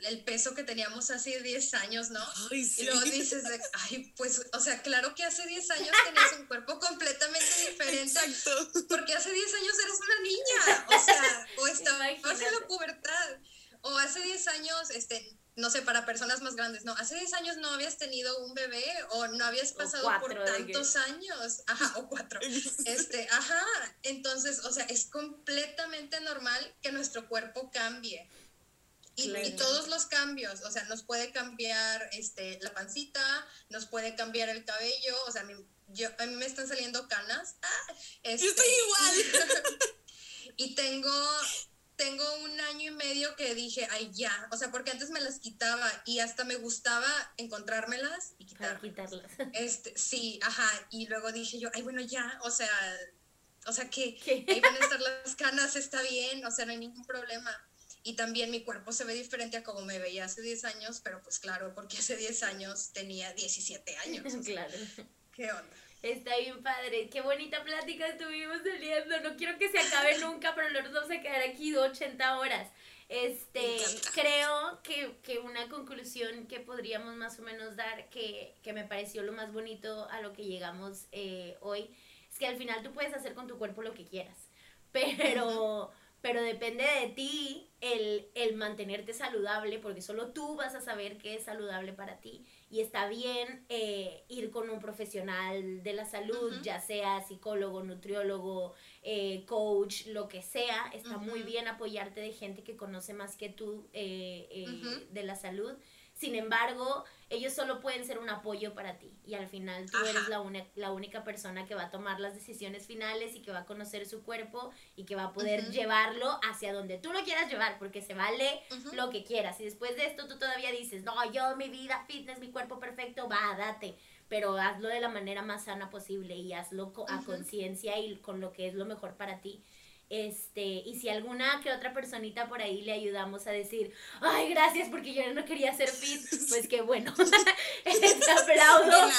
el, peso que teníamos hace 10 años, ¿no? Y luego dices, ay, pues, o sea, claro que hace 10 años tenías un cuerpo completamente diferente. Exacto. Porque hace 10 años eras una niña, o sea, o estabas en la pubertad. O hace 10 años, este, no sé, para personas más grandes, no, hace 10 años no habías tenido un bebé o no habías pasado por tantos años, ajá, o cuatro, este, ajá, entonces, o sea, es completamente normal que nuestro cuerpo cambie. Y, todos los cambios, o sea, nos puede cambiar este, la pancita, nos puede cambiar el cabello, o sea, a mí, yo, a mí me están saliendo canas. Ah, este, yo estoy igual. y tengo, tengo un año y medio que dije, ay, ya, o sea, porque antes me las quitaba y hasta me gustaba encontrármelas y quitarlas. Este, sí, ajá, y luego dije yo, ay, bueno, ya, o sea, o sea, que ahí van a estar las canas, está bien, o sea, no hay ningún problema y también mi cuerpo se ve diferente a como me veía hace 10 años, pero pues claro, porque hace 10 años tenía 17 años. claro. ¿Qué onda? Está bien padre, qué bonita plática estuvimos saliendo. No quiero que se acabe nunca, pero nos vamos a quedar aquí 80 horas. Este, creo que, que, una conclusión que podríamos más o menos dar, que, que me pareció lo más bonito a lo que llegamos eh, hoy, es que al final tú puedes hacer con tu cuerpo lo que quieras, pero pero depende de ti el, el, mantenerte saludable, porque solo tú vas a saber qué es saludable para ti. Y está bien eh, ir con un profesional de la salud, ya sea psicólogo, nutriólogo, eh, coach, lo que sea. Está muy bien apoyarte de gente que conoce más que tú eh, de la salud. Sin embargo, ellos solo pueden ser un apoyo para ti y al final tú eres la, la única persona que va a tomar las decisiones finales y que va a conocer su cuerpo y que va a poder llevarlo hacia donde tú lo quieras llevar, porque se vale lo que quieras. Y después de esto tú todavía dices, no, yo, mi vida, fitness, mi cuerpo perfecto, va, date. Pero hazlo de la manera más sana posible y hazlo a conciencia y con lo que es lo mejor para ti. Este, y si alguna que otra personita por ahí le ayudamos a decir, ay, gracias porque yo no quería ser fit, pues qué bueno. te aplaudo.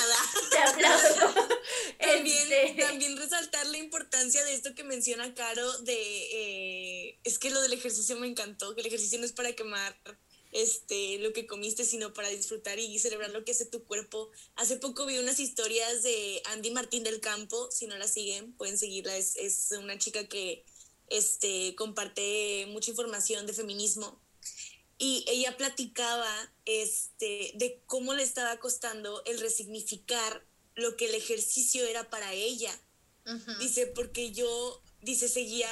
Te aplaudo. También, este, también, resaltar la importancia de esto que menciona Caro, de, eh, es que lo del ejercicio me encantó, que el ejercicio no es para quemar este, lo que comiste, sino para disfrutar y celebrar lo que hace tu cuerpo. Hace poco vi unas historias de Andy Martín del Campo, si no la siguen, pueden seguirla, es, es una chica que este, comparte mucha información de feminismo y ella platicaba este, de cómo le estaba costando el resignificar lo que el ejercicio era para ella. Dice, porque yo, dice, seguía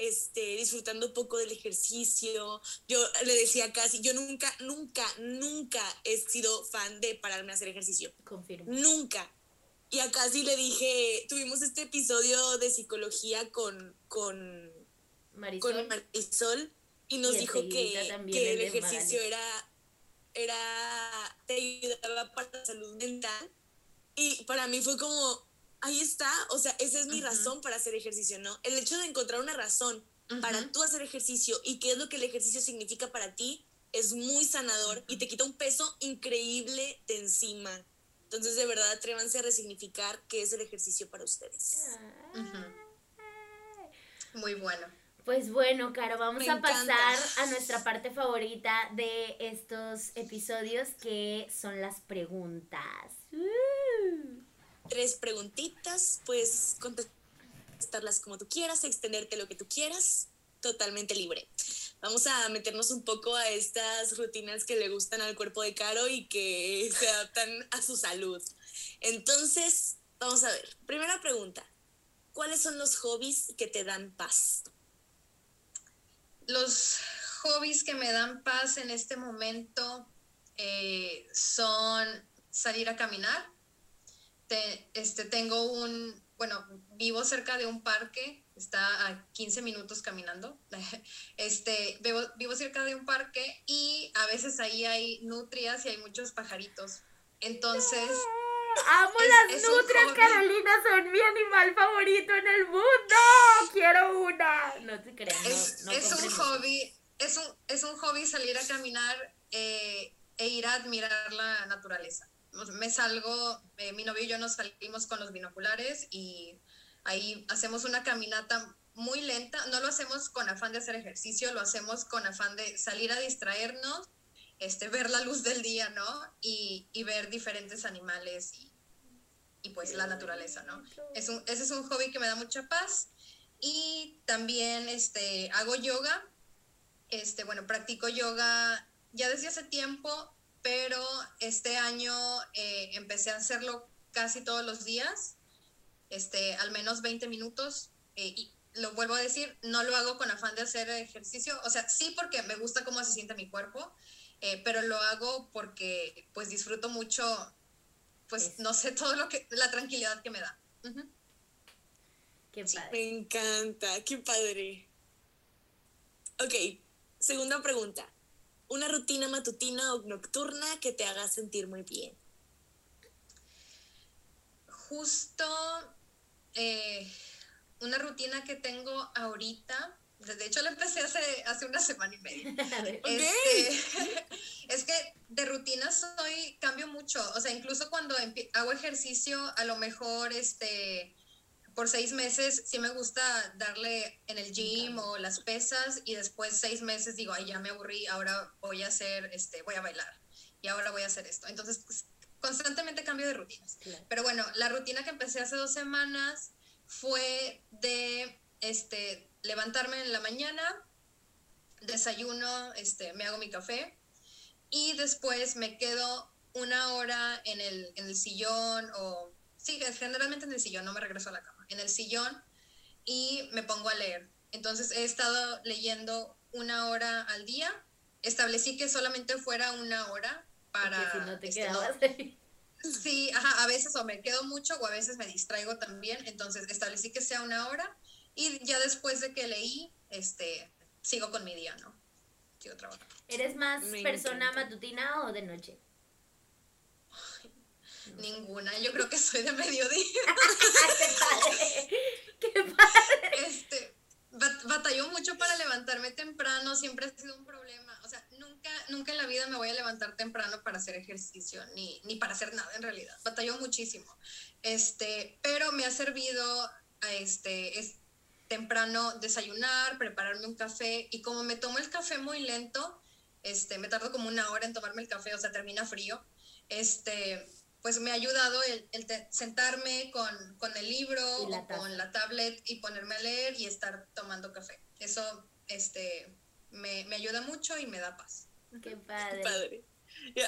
este, disfrutando poco del ejercicio. Yo le decía casi, yo nunca, nunca, nunca he sido fan de pararme a hacer ejercicio. Confirmo. Nunca. Y a casi le dije, tuvimos este episodio de psicología con, con Marisol, con Marisol y nos dijo que, el ejercicio era, era, te ayudaba para la salud mental. Y para mí fue como, ahí está, o sea, esa es mi razón para hacer ejercicio, ¿no? El hecho de encontrar una razón para tú hacer ejercicio y qué es lo que el ejercicio significa para ti es muy sanador y te quita un peso increíble de encima. Entonces, de verdad, atrévanse a resignificar qué es el ejercicio para ustedes. Muy bueno. Pues bueno, Caro, vamos a pasar a nuestra parte favorita de estos episodios, que son las preguntas. Uh. Tres preguntitas, pues contestarlas como tú quieras, extenderte lo que tú quieras, totalmente libre. Vamos a meternos un poco a estas rutinas que le gustan al cuerpo de Caro y que se adaptan a su salud. Entonces, vamos a ver. Primera pregunta. ¿Cuáles son los hobbies que te dan paz? Los hobbies que me dan paz en este momento eh, son salir a caminar. este, tengo un, bueno, vivo cerca de un parque, está a 15 minutos caminando. Este, vivo, vivo cerca de un parque y a veces ahí hay nutrias y hay muchos pajaritos. Entonces... Amo las nutrias, Carolina, son mi animal favorito en el mundo. Quiero una. No te creas. Es, es un hobby, es un, es un hobby salir a caminar eh, e ir a admirar la naturaleza. Me salgo, eh, mi novio y yo nos salimos con los binoculares y ahí hacemos una caminata muy lenta. No lo hacemos con afán de hacer ejercicio, lo hacemos con afán de salir a distraernos este, ver la luz del día, ¿no? Y, y ver diferentes animales y, y, pues la naturaleza, ¿no? Es un, ese es un hobby que me da mucha paz. Y también este, hago yoga. Este, bueno, practico yoga ya desde hace tiempo, pero este año eh, empecé a hacerlo casi todos los días, este, al menos 20 minutos. Eh, y lo vuelvo a decir, no lo hago con afán de hacer ejercicio, o sea, sí porque me gusta cómo se siente mi cuerpo, eh, pero lo hago porque pues disfruto mucho, pues no sé, todo lo que, la tranquilidad que me da. Qué padre. Me encanta, qué padre. Ok, segunda pregunta. ¿Una rutina matutina o nocturna que te haga sentir muy bien? Justo eh, una rutina que tengo ahorita de hecho, lo empecé hace, hace una semana y media. Este, es que de rutina soy, cambio mucho. O sea, incluso cuando hago ejercicio, a lo mejor este, por seis meses sí me gusta darle en el gym o las pesas y después seis meses digo, ay, ya me aburrí, ahora voy a hacer, este, voy a bailar y ahora voy a hacer esto. Entonces, pues, constantemente cambio de rutinas. Pero bueno, la rutina que empecé hace dos semanas fue de este, levantarme en la mañana, desayuno, este, me hago mi café y después me quedo una hora en el, en el sillón o, sí, generalmente en el sillón, no me regreso a la cama, en el sillón y me pongo a leer. Entonces he estado leyendo una hora al día. Establecí que solamente fuera una hora para... si no te este, quedabas Sí, ajá, a veces o me quedo mucho o a veces me distraigo también. Entonces establecí que sea una hora y ya después de que leí, este, sigo con mi día, ¿no? Sigo trabajando. ¿Eres más Me persona encanta. matutina o de noche? Ninguna, yo creo que soy de mediodía. ¡Qué padre! ¡Qué padre! este, bat- batalló mucho para levantarme temprano, siempre ha sido un problema. O sea, nunca, nunca en la vida me voy a levantar temprano para hacer ejercicio, ni, ni para hacer nada en realidad. Batalló muchísimo. Este, pero me ha servido a este, es temprano desayunar, prepararme un café, y como me tomo el café muy lento, este, me tardo como una hora en tomarme el café, o sea, termina frío. Este, pues me ha ayudado el, sentarme con, con el libro o con la tablet y ponerme a leer y estar tomando café. Eso este, me, me ayuda mucho y me da paz. ¡Qué padre! Padre.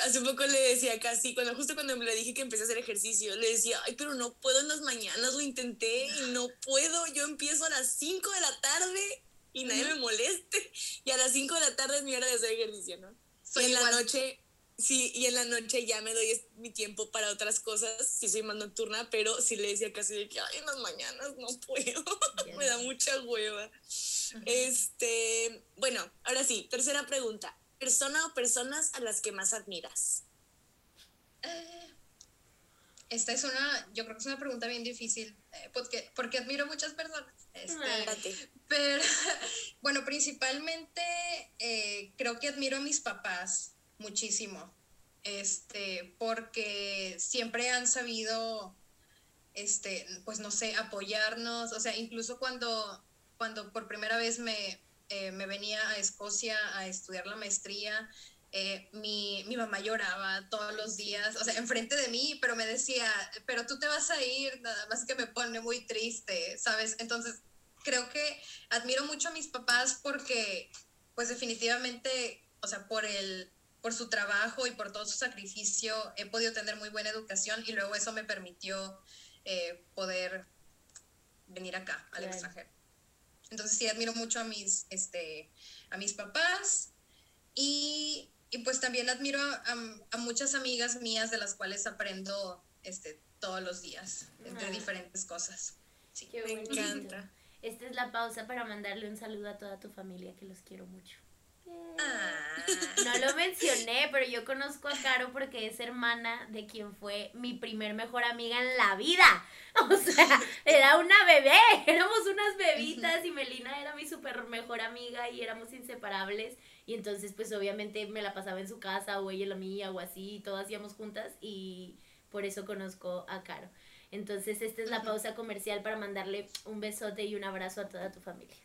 Hace poco le decía casi, cuando justo cuando le dije que empecé a hacer ejercicio, le decía, ay, pero no puedo en las mañanas, lo intenté y no puedo. Yo empiezo a las 5 de la tarde y nadie me moleste. Y a las 5 de la tarde es mi hora de hacer ejercicio, ¿no? Soy y en igual. la noche, sí, y en la noche ya me doy mi tiempo para otras cosas. Sí, soy más nocturna, pero sí le decía casi de que, ay, en las mañanas no puedo. Me da mucha hueva. Este, bueno, ahora sí, tercera pregunta. ¿Persona o personas a las que más admiras? Eh, Esta es una, yo creo que es una pregunta bien difícil, eh, porque, porque admiro muchas personas. Este. Date. Pero, bueno, principalmente eh, creo que admiro a mis papás muchísimo, este, porque siempre han sabido, este, pues no sé, apoyarnos, o sea, incluso cuando, cuando por primera vez me, eh, me venía a Escocia a estudiar la maestría, eh, mi, mi mamá lloraba todos los días, o sea, enfrente de mí, pero me decía, pero tú te vas a ir, nada más que me pone muy triste, ¿sabes? Entonces, creo que admiro mucho a mis papás porque, pues definitivamente, o sea, por el por su trabajo y por todo su sacrificio he podido tener muy buena educación y luego eso me permitió eh, poder venir acá al extranjero. Entonces sí admiro mucho a mis, este, a mis papás y, y pues también admiro a, a muchas amigas mías de las cuales aprendo este, todos los días de Ah. diferentes cosas. Sí. ¡Qué Me encanta. Esta es la pausa para mandarle un saludo a toda tu familia, que los quiero mucho. Ah. No lo mencioné, pero yo conozco a Caro porque es hermana de quien fue mi primer mejor amiga en la vida. O sea, era una bebé, éramos unas bebitas y Melina era mi súper mejor amiga y éramos inseparables. Y entonces, pues obviamente me la pasaba en su casa o ella en la mía o así, y todo hacíamos juntas y por eso conozco a Caro. Entonces, esta es la pausa comercial para mandarle un besote y un abrazo a toda tu familia.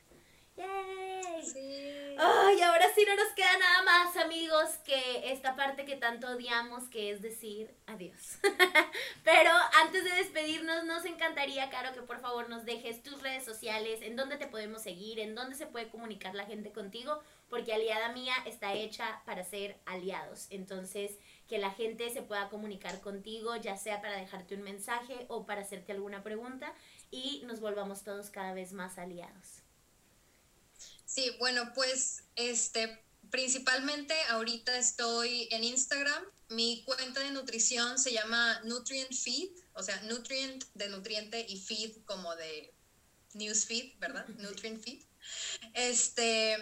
¡Yay! Sí. Ay, ahora sí no nos queda nada más, amigos, que esta parte que tanto odiamos, que es decir adiós. Pero antes de despedirnos, nos encantaría, Caro, que por favor nos dejes tus redes sociales, en dónde te podemos seguir, en dónde se puede comunicar la gente contigo, porque Aliada Mía está hecha para ser aliados. Entonces, que la gente se pueda comunicar contigo, ya sea para dejarte un mensaje o para hacerte alguna pregunta, y nos volvamos todos cada vez más aliados. Sí, bueno, pues este, principalmente ahorita estoy en Instagram. Mi cuenta de nutrición se llama Nutrient Feed, o sea, Nutrient de nutriente y Feed como de Newsfeed, ¿verdad? Nutrient Feed. Este,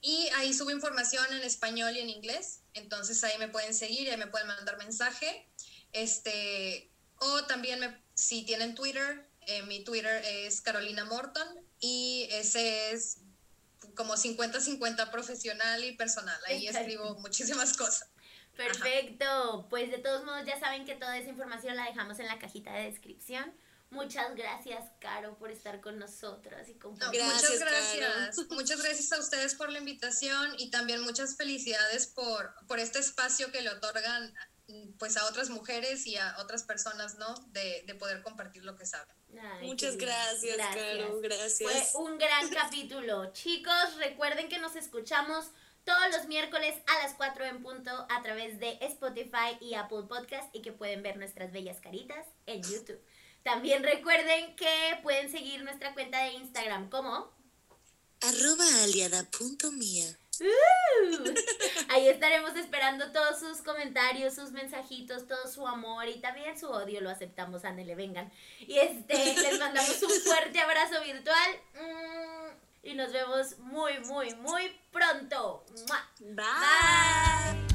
y ahí subo información en español y en inglés. Entonces ahí me pueden seguir y ahí me pueden mandar mensaje. Este, o también me- si tienen Twitter, eh, mi Twitter es Carolina Morton y ese es como 50-50 profesional y personal. Ahí Exacto. escribo muchísimas cosas. Perfecto, pues de todos modos ya saben que toda esa información la dejamos en la cajita de descripción. Muchas gracias, Caro, por estar con nosotras y No, compartir. Gracias, muchas gracias. Muchas gracias a ustedes por la invitación y también muchas felicidades por, por este espacio que le otorgan pues a otras mujeres y a otras personas, ¿no? De, de poder compartir lo que saben. Muchas gracias, gracias, Caro, gracias. Fue un gran capítulo. Chicos, recuerden que nos escuchamos todos los miércoles a las 4 en punto a través de Spotify y Apple Podcast y que pueden ver nuestras bellas caritas en YouTube. También recuerden que pueden seguir nuestra cuenta de Instagram como arroba aliada.mía. Uh, ahí estaremos esperando todos sus comentarios, sus mensajitos, todo su amor y también su odio lo aceptamos, Anele, vengan. Y este, les mandamos un fuerte abrazo virtual. Mm, y nos vemos muy, muy, muy pronto. Bye.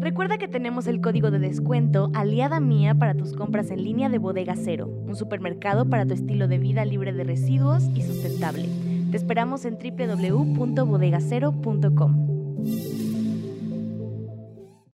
Recuerda que tenemos el código de descuento Aliada Mía para tus compras en línea de Bodega Cero, un supermercado para tu estilo de vida libre de residuos y sustentable. Te esperamos en www.bodegacero.com.